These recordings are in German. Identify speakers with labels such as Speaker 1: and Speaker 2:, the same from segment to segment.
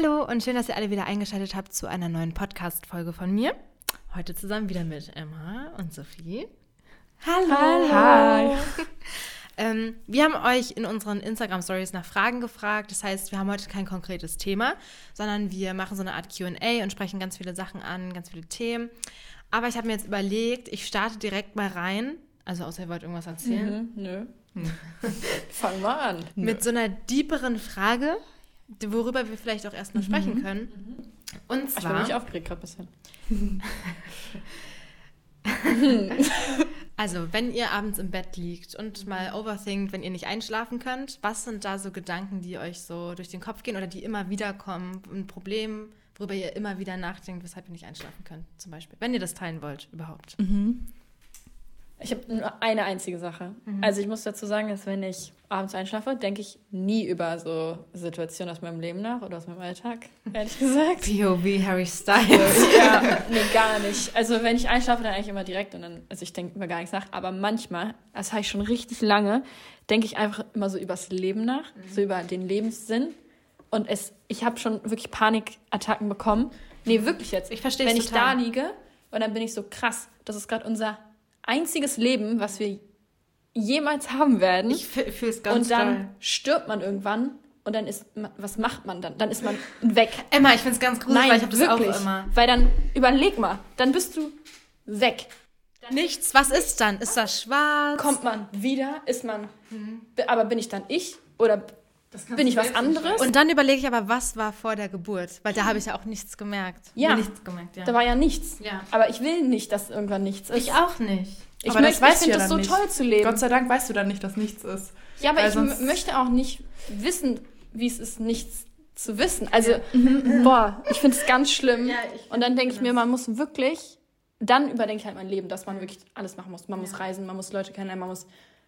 Speaker 1: Hallo und schön, dass ihr alle wieder eingeschaltet habt zu einer neuen Podcast-Folge von mir. Heute zusammen wieder mit Emma und Sophie.
Speaker 2: Hallo. Hi.
Speaker 1: ähm, wir haben euch in unseren Instagram-Stories nach Fragen gefragt. Das heißt, wir haben heute kein konkretes Thema, sondern wir machen so eine Art QA und sprechen ganz viele Sachen an, ganz viele Themen. Aber ich habe mir jetzt überlegt, ich starte direkt mal rein. Also, außer ihr wollt irgendwas erzählen.
Speaker 2: Mhm, nö. Fang mal an.
Speaker 1: Mit so einer deeperen Frage, worüber wir vielleicht auch erstmal mhm. sprechen können.
Speaker 2: Und zwar. Ich bin mich aufgeregt gerade ein
Speaker 1: bisschen. also, wenn ihr abends im Bett liegt und mal overthinkt, wenn ihr nicht einschlafen könnt, was sind da so Gedanken, die euch so durch den Kopf gehen oder die immer wieder kommen? Ein Problem, worüber ihr immer wieder nachdenkt, weshalb ihr nicht einschlafen könnt, zum Beispiel. Wenn ihr das teilen wollt, überhaupt. Mhm.
Speaker 2: Ich habe nur eine einzige Sache. Mhm. Also ich muss dazu sagen, dass wenn ich abends einschlafe, denke ich nie über so Situationen aus meinem Leben nach oder aus meinem Alltag, ehrlich gesagt.
Speaker 1: POV Harry Styles.
Speaker 2: ja, nee, gar nicht. Also wenn ich einschlafe, dann eigentlich immer direkt und dann, also ich denke über gar nichts nach. Aber manchmal, das habe ich schon richtig lange, denke ich einfach immer so übers Leben nach, mhm. so über den Lebenssinn. Und es, ich habe schon wirklich Panikattacken bekommen. Nee, wirklich jetzt. Ich verstehe Wenn ich da liege und dann bin ich so krass, das ist gerade unser einziges Leben, was wir jemals haben werden.
Speaker 1: Ich fühle es ganz
Speaker 2: Und dann toll. stirbt man irgendwann und dann ist, was macht man dann? Dann ist man weg.
Speaker 1: Emma, ich finde es ganz gruselig,
Speaker 2: Nein, weil ich habe das auch immer. Weil dann, überleg mal, dann bist du weg.
Speaker 1: Dann Nichts, was ist dann? Ist das schwarz?
Speaker 2: Kommt man wieder? Ist man, mhm. aber bin ich dann ich? Oder bin ich was anderes?
Speaker 1: Und dann überlege ich aber, was war vor der Geburt? Weil da habe ich ja auch nichts gemerkt.
Speaker 2: Ja,
Speaker 1: nichts gemerkt,
Speaker 2: ja. da war ja nichts. Ja. Aber ich will nicht, dass irgendwann nichts ist.
Speaker 1: Ich auch nicht.
Speaker 2: Ich, aber möchte, ich finde das so nicht. toll zu leben.
Speaker 3: Gott sei Dank weißt du dann nicht, dass nichts ist.
Speaker 2: Ja, aber ich möchte auch nicht wissen, wie es ist, nichts zu wissen. Also, mhm. boah, ich finde es ganz schlimm. Ja, Und dann denke ich mir, man muss wirklich, dann überdenke ich halt mein Leben, dass man wirklich alles machen muss. Man ja. muss reisen, man muss Leute kennenlernen, man muss.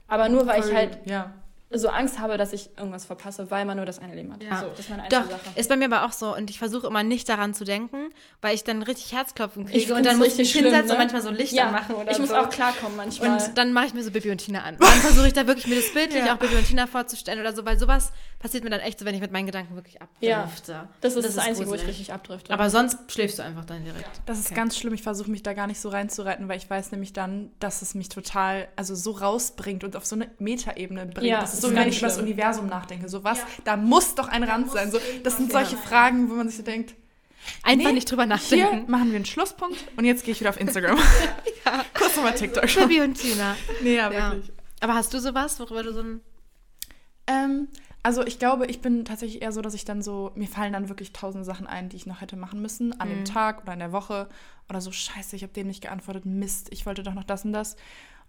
Speaker 2: Aber nur weil Voll, ich halt ja so Angst habe, dass ich irgendwas verpasse, weil man nur das eine Leben hat. Ja. So, das ist meine
Speaker 1: Doch, Sache. ist bei mir aber auch so. Und ich versuche immer nicht daran zu denken, weil ich dann richtig Herzklopfen kriege. und dann muss ich mich hinsetzen ne? und manchmal so Lichter ja, machen oder
Speaker 2: ich
Speaker 1: so.
Speaker 2: Ich muss auch klarkommen manchmal.
Speaker 1: Und dann mache ich mir so Bibi und Tina an. Und dann versuche ich da wirklich mir das bildlich ja. auch Bibi und Tina vorzustellen oder so, weil sowas passiert mir dann echt so, wenn ich mit meinen Gedanken wirklich abdrifte.
Speaker 2: Ja, das ist das, das, das Einzige, gruselig. wo ich richtig abdrifte.
Speaker 1: Aber sonst schläfst du einfach dann direkt.
Speaker 3: Das ist okay. ganz schlimm. Ich versuche mich da gar nicht so reinzureiten, weil ich weiß nämlich dann, dass es mich total, also so rausbringt und auf so eine Metaebene bringt. Ja, das ist so gar nicht über das Universum nachdenke. So was, ja. da muss doch ein Rand sein. So, das sind solche Fragen, wo man sich so denkt,
Speaker 1: Einfach nee, nicht drüber nachdenken.
Speaker 3: Hier machen wir einen Schlusspunkt und jetzt gehe ich wieder auf Instagram. ja. Kurz nochmal TikTok.
Speaker 1: Baby und Tina.
Speaker 3: Nee, ja, wirklich. Ja.
Speaker 1: Aber hast du sowas, worüber du so ein.
Speaker 3: Ähm, also ich glaube, ich bin tatsächlich eher so, dass ich dann so, mir fallen dann wirklich tausend Sachen ein, die ich noch hätte machen müssen, an mhm. dem Tag oder in der Woche. Oder so, scheiße, ich habe dem nicht geantwortet, Mist, ich wollte doch noch das und das.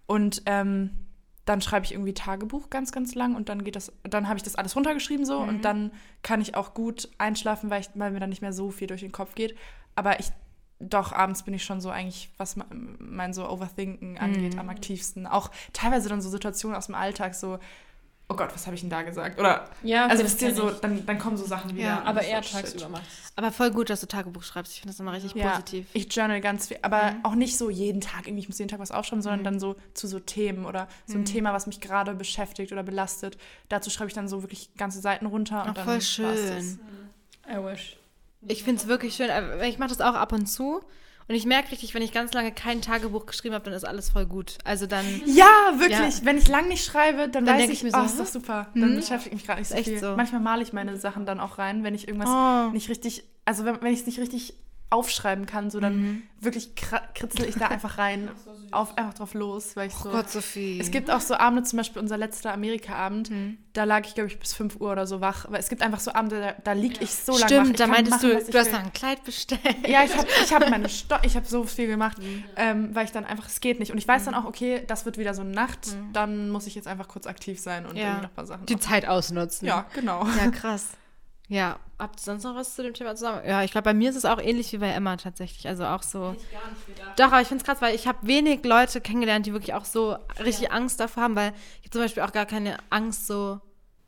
Speaker 3: Und ähm, dann schreibe ich irgendwie Tagebuch ganz, ganz lang und dann geht das, dann habe ich das alles runtergeschrieben so mhm. und dann kann ich auch gut einschlafen, weil, ich, weil mir dann nicht mehr so viel durch den Kopf geht. Aber ich, doch, abends bin ich schon so eigentlich, was mein so Overthinken angeht, mhm. am aktivsten. Auch teilweise dann so Situationen aus dem Alltag, so, oh Gott, was habe ich denn da gesagt? Oder, ja, also wisst ihr so, dann, dann kommen so Sachen wieder. Ja,
Speaker 2: aber eher tagsüber macht
Speaker 1: Aber voll gut, dass du Tagebuch schreibst. Ich finde das immer richtig ja, positiv.
Speaker 3: Ich journal ganz viel, aber mhm. auch nicht so jeden Tag, irgendwie, ich muss jeden Tag was aufschreiben, sondern mhm. dann so zu so Themen oder so ein mhm. Thema, was mich gerade beschäftigt oder belastet. Dazu schreibe ich dann so wirklich ganze Seiten runter.
Speaker 1: und dann voll schön.
Speaker 2: I wish.
Speaker 1: Ich finde es wirklich schön. Ich mache das auch ab und zu. Und ich merke richtig, wenn ich ganz lange kein Tagebuch geschrieben habe, dann ist alles voll gut. Also dann.
Speaker 3: Ja, wirklich. Ja. Wenn ich lang nicht schreibe, dann, dann weiß ich, ich mir so, oh, ist doch super. Dann hm? beschäftige ich mich gerade nicht so viel. So. Manchmal male ich meine Sachen dann auch rein, wenn ich irgendwas oh. nicht richtig, also wenn, wenn ich es nicht richtig aufschreiben kann, so dann mhm. wirklich kritzel ich da einfach rein, auf, einfach drauf los, weil ich so.
Speaker 1: Oh Gott, Sophie.
Speaker 3: Es gibt auch so Abende, zum Beispiel unser letzter Amerika-Abend, mhm. da lag ich, glaube ich, bis 5 Uhr oder so wach. Aber es gibt einfach so Abende, da, da lieg ich so lange
Speaker 1: wach. Stimmt, da meintest machen, du, du hast noch ein Kleid bestellt.
Speaker 3: Ja, ich habe ich hab meine Sto ich habe so viel gemacht, mhm. ähm, weil ich dann einfach, es geht nicht. Und ich weiß dann auch, okay, das wird wieder so eine Nacht, mhm. dann muss ich jetzt einfach kurz aktiv sein und ja. irgendwie noch ein paar Sachen
Speaker 1: Die machen. Zeit ausnutzen.
Speaker 3: Ja, genau.
Speaker 1: Ja, krass. Ja, habt ihr sonst noch was zu dem Thema zusammen? Ja, ich glaube, bei mir ist es auch ähnlich wie bei Emma tatsächlich. Also auch so. Ich gar nicht gedacht. Doch, aber ich finde es krass, weil ich habe wenig Leute kennengelernt, die wirklich auch so richtig ja. Angst davor haben, weil ich habe zum Beispiel auch gar keine Angst so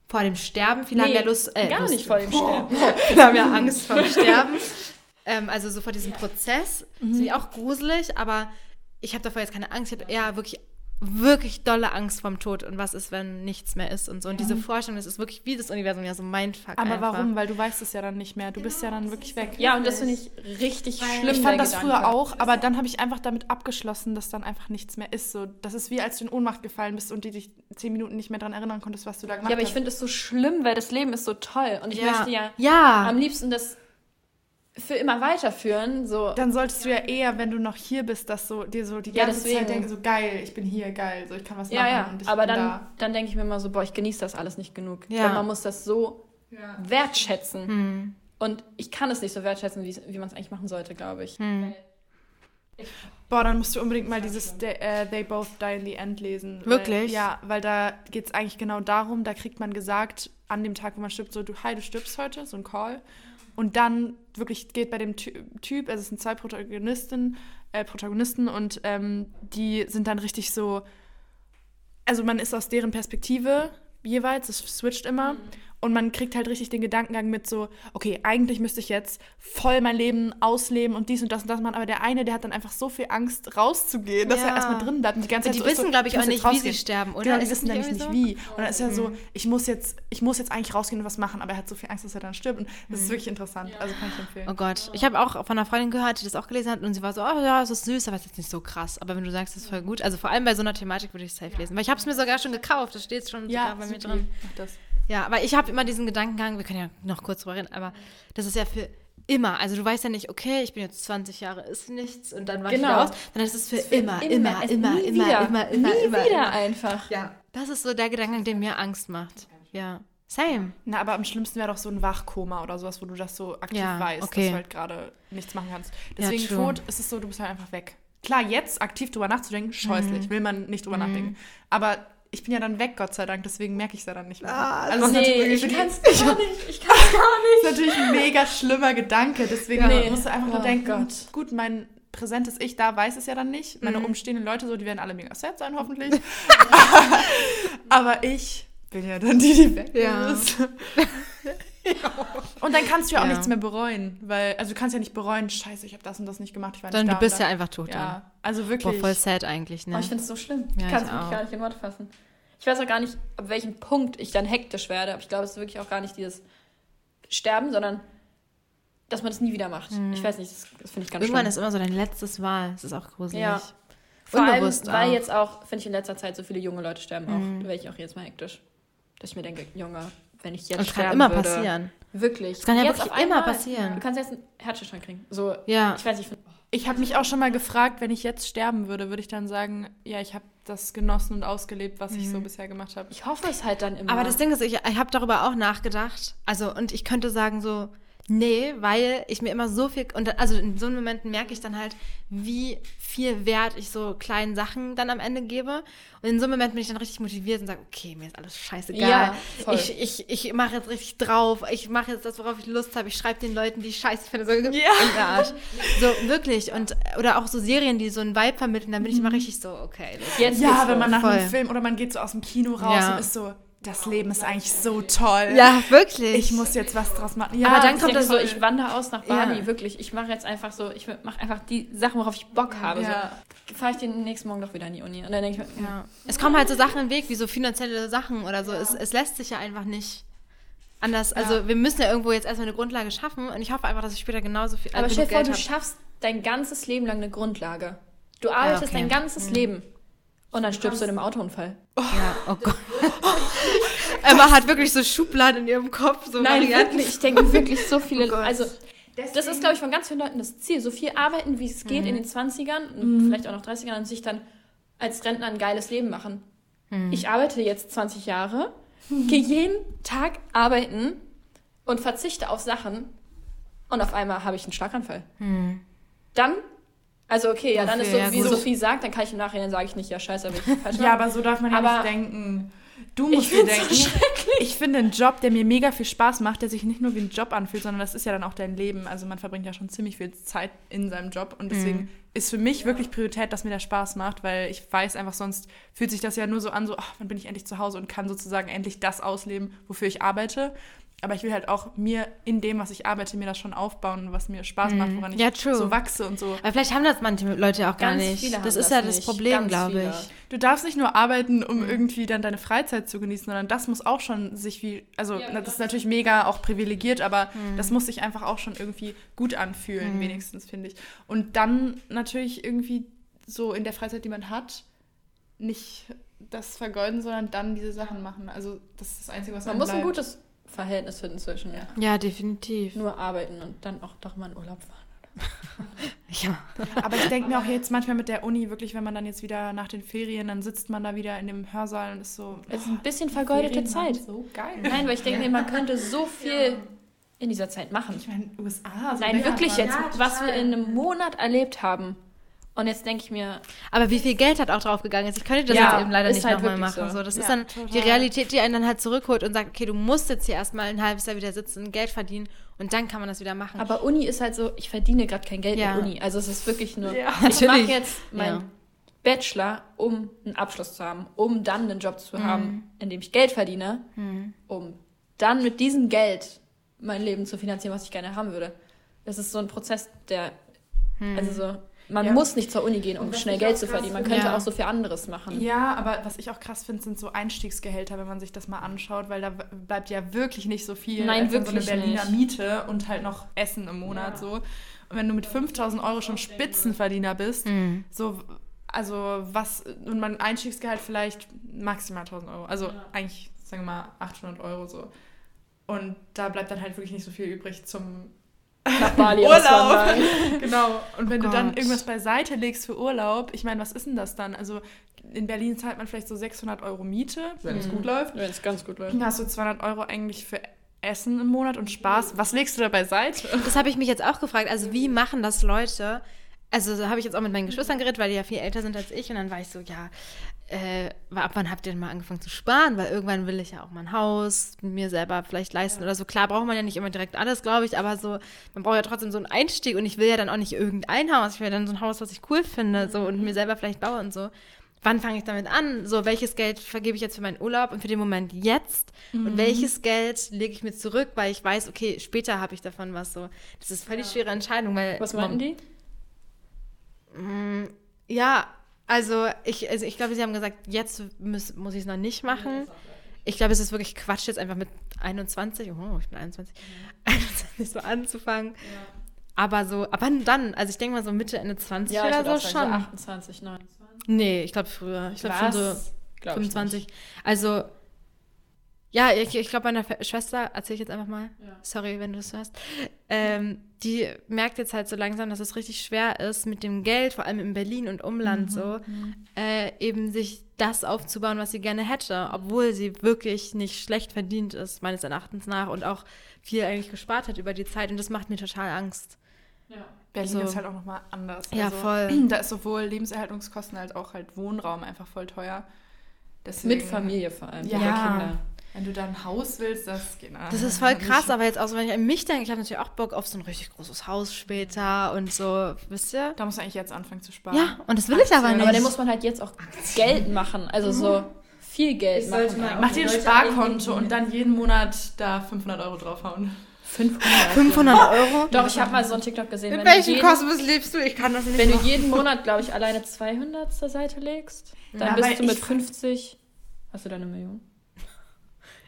Speaker 1: vor dem Sterben. Viele nee, haben ja Lust.
Speaker 2: Äh, gar Lust, nicht vor dem Sterben.
Speaker 1: Viele haben ja Angst vor dem Sterben. Ähm, also so vor diesem Prozess. Mhm. Das finde ich auch gruselig, aber ich habe davor jetzt keine Angst. Ich habe eher wirklich wirklich dolle Angst vorm Tod und was ist, wenn nichts mehr ist und so. Und diese Vorstellung, das ist wirklich wie das Universum, ja so Mindfuck
Speaker 3: Aber
Speaker 1: einfach.
Speaker 3: warum? Weil du weißt es ja dann nicht mehr. Du bist ja dann wirklich weg.
Speaker 2: Ja, und das finde ich richtig schlimm.
Speaker 3: Ich fand das
Speaker 2: Gedanke.
Speaker 3: früher auch, aber dann habe ich einfach damit abgeschlossen, dass dann einfach nichts mehr ist. So, das ist wie als du in Ohnmacht gefallen bist und die dich zehn Minuten nicht mehr daran erinnern konntest, was du da gemacht
Speaker 2: Ja, aber ich
Speaker 3: hast.
Speaker 2: finde es so schlimm, weil das Leben ist so toll. Und ich
Speaker 1: Ja.
Speaker 2: möchte ja,
Speaker 1: Ja.
Speaker 2: am liebsten das für immer weiterführen. So.
Speaker 3: dann solltest du ja eher, wenn du noch hier bist, das so dir so die
Speaker 2: Ja,
Speaker 3: ganze
Speaker 2: deswegen.
Speaker 3: Zeit denken, so geil, ich bin hier, geil, so ich kann was
Speaker 2: ja,
Speaker 3: machen
Speaker 2: ja.
Speaker 3: und ich
Speaker 2: Aber
Speaker 3: bin
Speaker 2: dann,
Speaker 3: da.
Speaker 2: dann denke ich mir immer so, boah, ich genieße das alles nicht genug.
Speaker 1: Ja.
Speaker 2: Weil man muss das so
Speaker 3: Ja.
Speaker 2: wertschätzen.
Speaker 1: Hm.
Speaker 2: Und ich kann es nicht so wertschätzen, wie, wie man es eigentlich machen sollte, glaube ich.
Speaker 1: Hm.
Speaker 3: Boah, dann musst du unbedingt mal dieses They, äh, They Both Die in the End lesen.
Speaker 1: Wirklich?
Speaker 3: Weil, ja, weil da geht es eigentlich genau darum, da kriegt man gesagt, an dem Tag, wo man stirbt, so, du, hi, du stirbst heute, so ein Call. Und dann wirklich geht bei dem Ty Typ, also es sind zwei Protagonisten, äh, Protagonisten und ähm, die sind dann richtig so, also man ist aus deren Perspektive jeweils, es switcht immer. Und man kriegt halt richtig den Gedankengang mit so, okay, eigentlich müsste ich jetzt voll mein Leben ausleben und dies und das und das machen. Aber der eine, der hat dann einfach so viel Angst, rauszugehen, dass
Speaker 1: Ja.
Speaker 3: er erstmal drin bleibt und die ganze Zeit
Speaker 1: Die
Speaker 3: so
Speaker 1: wissen,
Speaker 3: so,
Speaker 1: glaube ich, auch nicht, wie sie
Speaker 3: rausgehen.
Speaker 1: sterben, oder?
Speaker 3: Genau, die
Speaker 1: das
Speaker 3: wissen nämlich nicht wie. Und dann ist er so, ich muss jetzt, ich muss jetzt eigentlich rausgehen und was machen, aber er hat so viel Angst, dass er dann stirbt. Und das ist wirklich interessant. Also kann ich empfehlen.
Speaker 1: Oh Gott. Ich habe auch von einer Freundin gehört, die das auch gelesen hat und sie war so, oh ja, es ist süß, aber es ist jetzt nicht so krass. Aber wenn du sagst, es ist voll gut, also vor allem bei so einer Thematik würde ich es safe lesen. Weil ich habe es mir sogar schon gekauft, das steht schon sogar bei mir drin.
Speaker 3: Mach das.
Speaker 1: Ja, aber ich habe immer diesen Gedankengang, wir können ja noch kurz drüber reden, aber das ist ja für immer. Also du weißt ja nicht, okay, ich bin jetzt 20 Jahre, ist nichts und dann war ich
Speaker 2: Genau.
Speaker 1: wieder aus, sondern es ist für, immer, immer, immer,
Speaker 2: nie
Speaker 1: immer,
Speaker 2: wieder.
Speaker 1: immer, immer,
Speaker 2: nie
Speaker 1: immer,
Speaker 2: wieder
Speaker 1: immer.
Speaker 2: einfach.
Speaker 1: Ja, das ist so der Gedankengang, der mir Angst macht. Ja, same.
Speaker 3: Na, aber am schlimmsten wäre doch so ein Wachkoma oder sowas, wo du das so aktiv
Speaker 1: Ja,
Speaker 3: weißt,
Speaker 1: okay.
Speaker 3: dass du halt gerade nichts machen kannst. Deswegen
Speaker 1: true.
Speaker 3: tot ist es so, du bist halt einfach weg. Klar, jetzt aktiv drüber nachzudenken,
Speaker 1: Mhm.
Speaker 3: scheußlich, will man nicht drüber nachdenken. Aber ich bin ja dann weg, Gott sei Dank, deswegen merke ich es ja dann nicht mehr.
Speaker 1: Ah,
Speaker 3: also
Speaker 2: Nee, ich kann es gar nicht. Ich kann es gar nicht.
Speaker 3: Das ist natürlich ein mega schlimmer Gedanke. Deswegen
Speaker 2: Nee.
Speaker 3: musst du einfach nur
Speaker 2: Oh
Speaker 3: denken,
Speaker 2: Gott.
Speaker 3: gut, mein präsentes Ich da weiß es ja dann nicht. Meine
Speaker 1: Mhm.
Speaker 3: umstehenden Leute so, die werden alle mega sad sein, hoffentlich. Aber ich bin ja dann die, die weg
Speaker 1: Ja.
Speaker 3: ist. Und dann kannst du ja auch
Speaker 1: Ja.
Speaker 3: nichts mehr bereuen, weil, also du kannst ja nicht bereuen, scheiße, ich habe das und das nicht gemacht, ich war nicht
Speaker 1: Sondern
Speaker 3: da
Speaker 1: du bist ja einfach tot dann.
Speaker 3: Ja, also
Speaker 1: Boah,
Speaker 3: wirklich.
Speaker 1: voll sad eigentlich, ne?
Speaker 2: Oh, ich finde es so schlimm.
Speaker 1: Ja,
Speaker 2: ich kann es wirklich
Speaker 1: auch.
Speaker 2: gar nicht in Worte fassen. Ich weiß auch gar nicht, ab welchem Punkt ich dann hektisch werde. Aber ich glaube, es ist wirklich auch gar nicht dieses Sterben, sondern dass man das nie wieder macht. Ich weiß nicht, das, das finde ich ganz
Speaker 1: Irgendwann
Speaker 2: schlimm.
Speaker 1: ist immer so dein letztes Mal. Das ist auch gruselig.
Speaker 2: Ja. Vor allem,
Speaker 1: Unbewusst
Speaker 2: weil
Speaker 1: auch.
Speaker 2: jetzt auch, finde ich, in letzter Zeit so viele junge Leute sterben auch.
Speaker 1: Mhm.
Speaker 2: Da werde ich auch jetzt mal hektisch. Dass ich mir denke, Junge, wenn ich jetzt
Speaker 1: es
Speaker 2: sterben
Speaker 1: kann immer
Speaker 2: würde,
Speaker 1: passieren.
Speaker 2: Wirklich.
Speaker 1: Es kann ja
Speaker 2: Jetzt
Speaker 1: wirklich immer passieren.
Speaker 2: Du kannst jetzt einen Herzstillstand kriegen. So,
Speaker 1: Ja.
Speaker 2: ich weiß nicht, ich find-
Speaker 3: Ich habe mich auch schon mal gefragt, wenn ich jetzt sterben würde, würde ich dann sagen, ja, ich habe das genossen und ausgelebt, was ich so bisher gemacht habe.
Speaker 2: ich hoffe es halt dann immer.
Speaker 1: Aber das Ding ist, ich, ich habe darüber auch nachgedacht. Also, und ich könnte sagen so, nee, weil ich mir immer so viel, und also in so einem Momenten merke ich dann halt, wie viel Wert ich so kleinen Sachen dann am Ende gebe. Und in so einem Moment bin ich dann richtig motiviert und sage, okay, mir ist alles scheißegal.
Speaker 2: Ja, voll.
Speaker 1: ich ich, ich mache jetzt richtig drauf. Ich mache jetzt das, worauf ich Lust habe. Ich schreibe den Leuten, die ich scheiße finde, so in der Art. So, wirklich. Und, oder auch so Serien, die so einen Vibe vermitteln, dann bin ich immer richtig so, okay.
Speaker 2: jetzt
Speaker 3: Ja, wenn man nach einem
Speaker 1: Voll.
Speaker 3: Film oder man geht so aus dem Kino raus
Speaker 1: Ja.
Speaker 3: und ist so, das Leben ist eigentlich so toll.
Speaker 1: Ja, wirklich.
Speaker 3: Ich muss jetzt was draus machen. Ja,
Speaker 1: Aber dann kommt das
Speaker 2: so, ich wandere aus nach Bali,
Speaker 1: Ja.
Speaker 2: wirklich. Ich mache jetzt einfach so, ich mache einfach die Sachen, worauf ich Bock habe.
Speaker 3: Ja.
Speaker 2: So, fahre ich den nächsten Morgen doch wieder in die Uni. Und dann denke ich mir,
Speaker 1: Ja. Es kommen halt so Sachen im Weg, wie so finanzielle Sachen oder so. Es, es lässt sich ja einfach nicht anders. Also wir müssen ja irgendwo jetzt erstmal eine Grundlage schaffen und ich hoffe einfach, dass ich später genauso viel
Speaker 2: aber
Speaker 1: äh,
Speaker 2: stell dir vor, du
Speaker 1: hab.
Speaker 2: schaffst dein ganzes Leben lang eine Grundlage. Du arbeitest
Speaker 1: okay.
Speaker 2: dein ganzes Leben. Und dann stirbst du in einem Autounfall.
Speaker 1: Ja, oh Gott. Emma hat wirklich so Schubladen in ihrem Kopf. So
Speaker 2: Nein,
Speaker 1: Varianten.
Speaker 2: wirklich. Ich denke wirklich so viele.
Speaker 1: Oh Gott.
Speaker 2: also, das ist, glaube ich, von ganz vielen Leuten das Ziel. So viel arbeiten, wie es geht in den 20ern und vielleicht auch noch 30ern und sich dann als Rentner ein geiles Leben machen. Ich arbeite jetzt 20 Jahre, gehe jeden Tag arbeiten und verzichte auf Sachen und auf einmal habe ich einen Schlaganfall. Dann, also okay, ja, dann ist so?
Speaker 1: Ja,
Speaker 2: wie
Speaker 1: gut.
Speaker 2: Sophie sagt, dann kann ich im Nachhinein sage ich nicht, ja scheiße, aber ich falsch
Speaker 3: Ja, aber so darf man ja
Speaker 2: Aber-
Speaker 3: nicht denken. Du musst dir denken,
Speaker 2: so
Speaker 3: ich finde einen Job, der mir mega viel Spaß macht, der sich nicht nur wie ein Job anfühlt, sondern das ist ja dann auch dein Leben. Also man verbringt ja schon ziemlich viel Zeit in seinem Job und deswegen ist für mich wirklich Priorität, dass mir der Spaß macht, weil ich weiß einfach, sonst fühlt sich das ja nur so an, so, ach, wann bin ich endlich zu Hause und kann sozusagen endlich das ausleben, wofür ich arbeite. aber ich will halt auch mir in dem, was ich arbeite, mir das schon aufbauen, was mir Spaß macht, woran ich
Speaker 1: Ja,
Speaker 3: so wachse und so.
Speaker 1: Aber vielleicht haben das manche Leute auch gar
Speaker 2: Ganz
Speaker 1: nicht.
Speaker 2: viele haben
Speaker 1: das ist
Speaker 2: das
Speaker 1: ja das
Speaker 2: nicht.
Speaker 1: Problem,
Speaker 2: Ganz
Speaker 1: glaube
Speaker 2: viele.
Speaker 1: ich.
Speaker 3: Du darfst nicht nur arbeiten,
Speaker 1: Mhm.
Speaker 3: um irgendwie dann deine Freizeit zu genießen, sondern das muss auch schon sich wie, also das ist natürlich mega auch privilegiert, aber
Speaker 1: Mhm.
Speaker 3: das muss sich einfach auch schon irgendwie gut anfühlen, wenigstens, finde ich. Und dann natürlich irgendwie so in der Freizeit, die man hat, nicht das vergeuden, sondern dann diese Sachen machen. Also das ist das Einzige, was
Speaker 2: Man muss ein
Speaker 3: bleibt.
Speaker 2: gutes Verhältnis finden zwischen
Speaker 1: Ja, definitiv.
Speaker 2: nur arbeiten und dann auch doch mal in Urlaub fahren.
Speaker 1: Ja.
Speaker 3: Aber ich denke mir auch jetzt manchmal mit der Uni wirklich, wenn man dann jetzt wieder nach den Ferien, dann sitzt man da wieder in dem Hörsaal und ist so.
Speaker 2: Es ist ein bisschen vergeudete
Speaker 3: Ferien
Speaker 2: Zeit.
Speaker 3: So geil.
Speaker 2: Nein, weil ich denke, mir, man könnte so viel in dieser Zeit machen.
Speaker 3: Ich meine, USA. So
Speaker 2: Nein, wirklich jetzt, was wir in einem Monat erlebt haben. Und jetzt denke ich mir,
Speaker 1: Aber wie viel Geld hat auch drauf gegangen ist, ich könnte das
Speaker 2: Ja,
Speaker 1: jetzt eben leider nicht
Speaker 2: halt
Speaker 1: nochmal machen.
Speaker 2: so.
Speaker 1: So. Das
Speaker 3: Ja,
Speaker 1: ist dann
Speaker 3: total.
Speaker 1: die Realität, die einen dann halt zurückholt und sagt, okay, du musst jetzt hier erstmal ein halbes Jahr wieder sitzen, Geld verdienen und dann kann man das wieder machen.
Speaker 2: aber Uni ist halt so, ich verdiene gerade kein Geld
Speaker 1: Ja.
Speaker 2: mit Uni. Also es ist wirklich nur,
Speaker 3: Ja.
Speaker 2: ich mache jetzt meinen
Speaker 1: Ja.
Speaker 2: Bachelor, um einen Abschluss zu haben, um dann einen Job zu haben, in dem ich Geld verdiene, um dann mit diesem Geld mein Leben zu finanzieren, was ich gerne haben würde. Das ist so ein Prozess, der, also so, man
Speaker 3: Ja.
Speaker 2: muss nicht zur Uni gehen, um schnell Geld zu verdienen. Man könnte
Speaker 1: Ja.
Speaker 2: auch so viel anderes machen.
Speaker 3: Ja, aber was ich auch krass finde, sind so Einstiegsgehälter, wenn man sich das mal anschaut, weil da bleibt ja wirklich nicht so viel.
Speaker 2: Nein,
Speaker 3: von so
Speaker 2: wirklich
Speaker 3: eine Berliner
Speaker 2: nicht.
Speaker 3: Miete und halt noch Essen im Monat so. Und wenn du mit 5000 Euro schon Spitzenverdiener bist, so, also was, und mein Einstiegsgehalt vielleicht maximal 1000 Euro. Also eigentlich, sagen wir mal, 800 Euro so. Und da bleibt dann halt wirklich nicht so viel übrig zum
Speaker 2: Nach Bali
Speaker 3: Urlaub. genau. Und wenn
Speaker 1: Oh
Speaker 3: du dann
Speaker 1: Gott.
Speaker 3: irgendwas beiseite legst für Urlaub, ich meine, was ist denn das dann? Also in Berlin zahlt man vielleicht so 600 Euro Miete, wenn es gut läuft.
Speaker 2: Wenn es ganz gut läuft.
Speaker 3: Dann hast du 200 Euro eigentlich für Essen im Monat und Spaß. Was legst du da beiseite?
Speaker 1: Das habe ich mich jetzt auch gefragt. Also wie machen das Leute? Also so habe ich jetzt auch mit meinen Geschwistern geredet, weil die ja viel älter sind als ich. Und dann war ich so, ja, äh, ab wann habt ihr denn mal angefangen zu sparen? Weil irgendwann will ich ja auch mal ein Haus mir selber vielleicht leisten oder so. Klar braucht man ja nicht immer direkt alles, glaube ich, aber so, man braucht ja trotzdem so einen Einstieg. Und ich will ja dann auch nicht irgendein Haus. Ich will dann so ein Haus, was ich cool finde so und mir selber vielleicht baue und so. Wann fange ich damit an? So, welches Geld vergebe ich jetzt für meinen Urlaub und für den Moment jetzt? Und welches Geld lege ich mir zurück, weil ich weiß, okay, später habe ich davon was so. Das ist voll die schwere Entscheidung, weil
Speaker 2: Was meinten die?
Speaker 1: ja, also ich, also ich glaube, sie haben gesagt, jetzt muss, muss ich es noch nicht machen. Ich glaube, es ist wirklich Quatsch, jetzt einfach mit 21, oh, ich bin 21, 21 so anzufangen. Aber so, aber dann, also ich denke mal so Mitte, Ende 20
Speaker 2: Ja,
Speaker 1: oder so schon.
Speaker 2: so 28, 29.
Speaker 1: Nee, ich glaube früher. Ich glaube schon so
Speaker 2: Glaub ich
Speaker 1: 25. Also, ja, ich, ich glaube, meiner Fe- Schwester, erzähle ich jetzt einfach mal,
Speaker 2: Ja.
Speaker 1: sorry, wenn du das hörst, ähm, die merkt jetzt halt so langsam, dass es richtig schwer ist, mit dem Geld, vor allem in Berlin und Umland so, äh, eben sich das aufzubauen, was sie gerne hätte, obwohl sie wirklich nicht schlecht verdient ist, meines Erachtens nach, und auch viel eigentlich gespart hat über die Zeit. Und das macht mir total Angst.
Speaker 2: Ja.
Speaker 3: Berlin
Speaker 1: So.
Speaker 3: ist halt auch nochmal anders.
Speaker 1: Ja,
Speaker 3: also,
Speaker 1: voll.
Speaker 3: Da ist sowohl Lebenserhaltungskosten als auch halt Wohnraum einfach voll teuer. Deswegen,
Speaker 2: Mit Familie vor allem.
Speaker 3: Ja.
Speaker 2: Kinder.
Speaker 3: Wenn du da ein Haus willst, das geht
Speaker 1: Das ist voll krass, aber jetzt auch so, wenn ich an mich denke, ich habe natürlich auch Bock auf so ein richtig großes Haus später und so, wisst ihr?
Speaker 3: Da musst du eigentlich jetzt anfangen zu sparen.
Speaker 1: Ja, und das will ich aber
Speaker 3: Aktien.
Speaker 1: nicht.
Speaker 2: Aber dann muss man halt jetzt auch Geld machen. Also so viel Geld machen.
Speaker 3: Mach dir ein Sparkonto und dann jeden Monat da 500 Euro draufhauen.
Speaker 2: 500.
Speaker 1: 500 Euro?
Speaker 2: Doch, ich habe mal so einen TikTok gesehen.
Speaker 1: In
Speaker 2: wenn du
Speaker 1: welchem Kosmos lebst du? Ich kann das nicht
Speaker 2: Wenn du
Speaker 1: machen.
Speaker 2: jeden Monat, glaube ich, alleine 200 zur Seite legst, dann
Speaker 3: Ja,
Speaker 2: bist du mit
Speaker 3: ich-
Speaker 2: 50. Hast du da eine Million?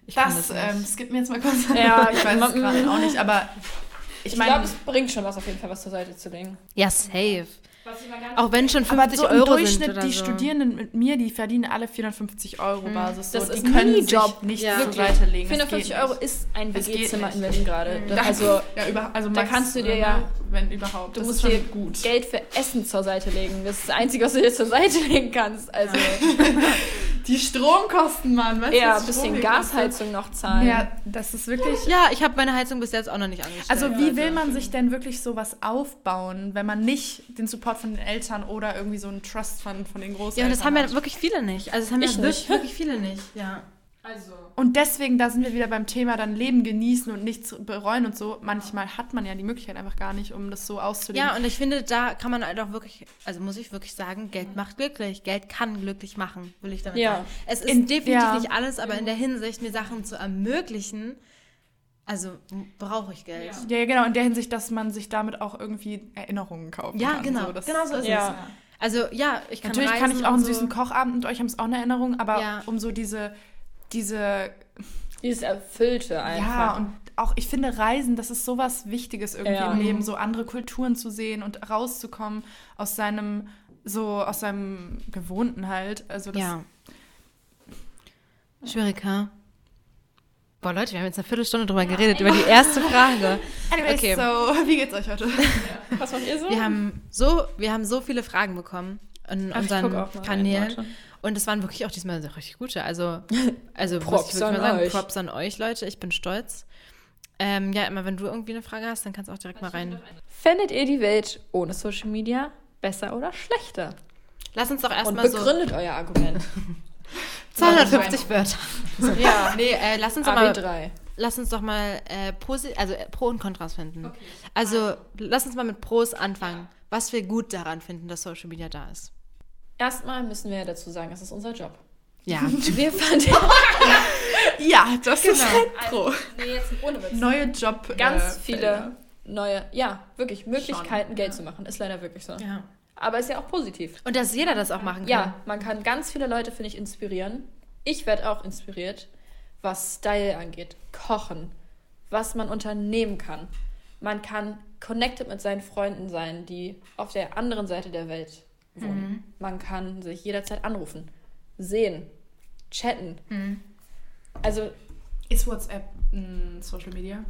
Speaker 1: Ich
Speaker 3: Das,
Speaker 1: das
Speaker 3: ähm, skip mir jetzt mal kurz.
Speaker 2: Ja,
Speaker 3: ich weiß es gerade auch nicht, aber ich
Speaker 2: Ich
Speaker 3: meine,
Speaker 2: glaube, es bringt schon was auf jeden Fall, was zur Seite zu legen.
Speaker 1: Ja, safe. Auch wenn schon
Speaker 3: aber
Speaker 1: 50
Speaker 3: so im
Speaker 1: Euro
Speaker 3: Durchschnitt,
Speaker 1: sind oder
Speaker 3: die
Speaker 1: so.
Speaker 3: Studierenden mit mir, die verdienen alle 450 Euro Basis. So.
Speaker 2: Das
Speaker 3: die
Speaker 2: ist ein
Speaker 3: können sich nicht
Speaker 1: Ja.
Speaker 3: zur
Speaker 1: Wirklich.
Speaker 3: Seite legen. Das
Speaker 2: 450
Speaker 3: geht
Speaker 2: Euro ist ein WG-Zimmer in Berlin gerade.
Speaker 3: Da-
Speaker 2: Also
Speaker 3: ja, über, also
Speaker 2: da
Speaker 3: max,
Speaker 2: kannst du dir ja-
Speaker 3: wenn überhaupt.
Speaker 2: du
Speaker 3: das
Speaker 2: musst
Speaker 3: ist
Speaker 2: dir
Speaker 3: gut.
Speaker 2: Geld für Essen zur Seite legen. Das ist das Einzige, was du dir zur Seite legen kannst. Also
Speaker 3: Die Stromkosten, Mann. Weißt was
Speaker 2: ein bisschen? Gasheizung noch zahlen.
Speaker 3: Ja, das ist wirklich.
Speaker 1: Ja, ich habe meine Heizung bis jetzt auch noch nicht angestellt.
Speaker 3: Also wie will man sich denn wirklich sowas aufbauen, wenn man nicht den Support von den Eltern oder irgendwie so einen Trust Fund von den Großeltern
Speaker 1: Ja, und das haben ja wirklich viele nicht. Also das haben
Speaker 2: Ich
Speaker 1: ja wirklich,
Speaker 2: nicht.
Speaker 1: wirklich viele nicht. Ja.
Speaker 2: Also.
Speaker 3: Und deswegen, da sind wir wieder beim Thema dann Leben genießen und nichts bereuen und so. Manchmal hat man ja die Möglichkeit einfach gar nicht, um das so auszuleben.
Speaker 1: Ja, und ich finde, da kann man halt auch wirklich, also muss ich wirklich sagen, Geld macht glücklich. Geld kann glücklich machen, will ich damit
Speaker 2: Ja.
Speaker 1: sagen. Es ist
Speaker 3: In-
Speaker 1: definitiv
Speaker 3: ja.
Speaker 1: nicht alles, aber in der Hinsicht, mir Sachen zu ermöglichen, Also brauche ich Geld.
Speaker 3: Ja, ja, genau, in der Hinsicht, dass man sich damit auch irgendwie Erinnerungen kaufen
Speaker 1: Ja,
Speaker 3: kann.
Speaker 1: genau.
Speaker 3: So, das-
Speaker 1: genau so ist
Speaker 2: Ja.
Speaker 1: es. Also ja, ich kann
Speaker 3: Natürlich kann ich auch
Speaker 1: und
Speaker 3: einen
Speaker 1: so.
Speaker 3: süßen Kochabend mit euch, haben es auch eine Erinnerung, aber
Speaker 1: Ja.
Speaker 3: um so diese, diese,
Speaker 2: Dieses Erfüllte einfach.
Speaker 3: ja, und auch, ich finde Reisen, das ist sowas Wichtiges irgendwie
Speaker 2: Ja.
Speaker 3: im Leben, so andere Kulturen zu sehen und rauszukommen aus seinem, so aus seinem Gewohnten halt. Also das,
Speaker 1: Ja. Schwierig, ha? Boah, Leute, wir haben jetzt eine Viertelstunde drüber geredet, über die erste Frage.
Speaker 3: Anyways,
Speaker 1: Okay.
Speaker 3: so, wie geht's euch heute?
Speaker 2: Was macht ihr so?
Speaker 1: Wir haben so, wir haben so viele Fragen bekommen in
Speaker 2: Ach, ich
Speaker 1: unseren Kanälen. Und es waren wirklich auch diesmal so richtig gute. Also, also muss
Speaker 2: Props
Speaker 1: ich wirklich
Speaker 2: an
Speaker 1: mal sagen,
Speaker 2: euch.
Speaker 1: Props an euch, Leute. Ich bin stolz. Ähm, ja, immer wenn du irgendwie eine Frage hast, dann kannst du auch direkt mal rein.
Speaker 2: Fändet ihr die Welt ohne Social Media besser oder schlechter?
Speaker 1: Lass uns doch erstmal so
Speaker 2: begründet euer Argument.
Speaker 1: 250 Wörter.
Speaker 2: ja,
Speaker 1: Nee, äh, lass uns doch mal
Speaker 2: AB3.
Speaker 1: lass uns doch mal äh, Posi also äh, Pro und Kontras finden. Also, lass uns mal mit Pros anfangen. Was wir gut daran finden, dass Social Media da ist.
Speaker 2: Erstmal müssen wir dazu sagen, es ist unser Job.
Speaker 1: Ja.
Speaker 2: Wir fanden
Speaker 3: Ja, das ist
Speaker 1: Genau.
Speaker 3: halt Pro.
Speaker 2: nee, jetzt ohne Witz.
Speaker 3: Neue Job.
Speaker 2: ganz
Speaker 3: äh,
Speaker 2: viele
Speaker 3: Felder.
Speaker 2: neue, ja, wirklich Möglichkeiten, Geld zu machen. Ist leider wirklich so.
Speaker 1: ja.
Speaker 2: Aber ist ja auch positiv.
Speaker 1: Und dass jeder das auch machen kann.
Speaker 2: Ja, man kann ganz viele Leute, finde ich, inspirieren. Ich werde auch inspiriert, was Style angeht, Kochen, was man unternehmen kann. Man kann connected mit seinen Freunden sein, die auf der anderen Seite der Welt wohnen. Man kann sich jederzeit anrufen, sehen, chatten. Also
Speaker 3: Ist WhatsApp ein Social Media?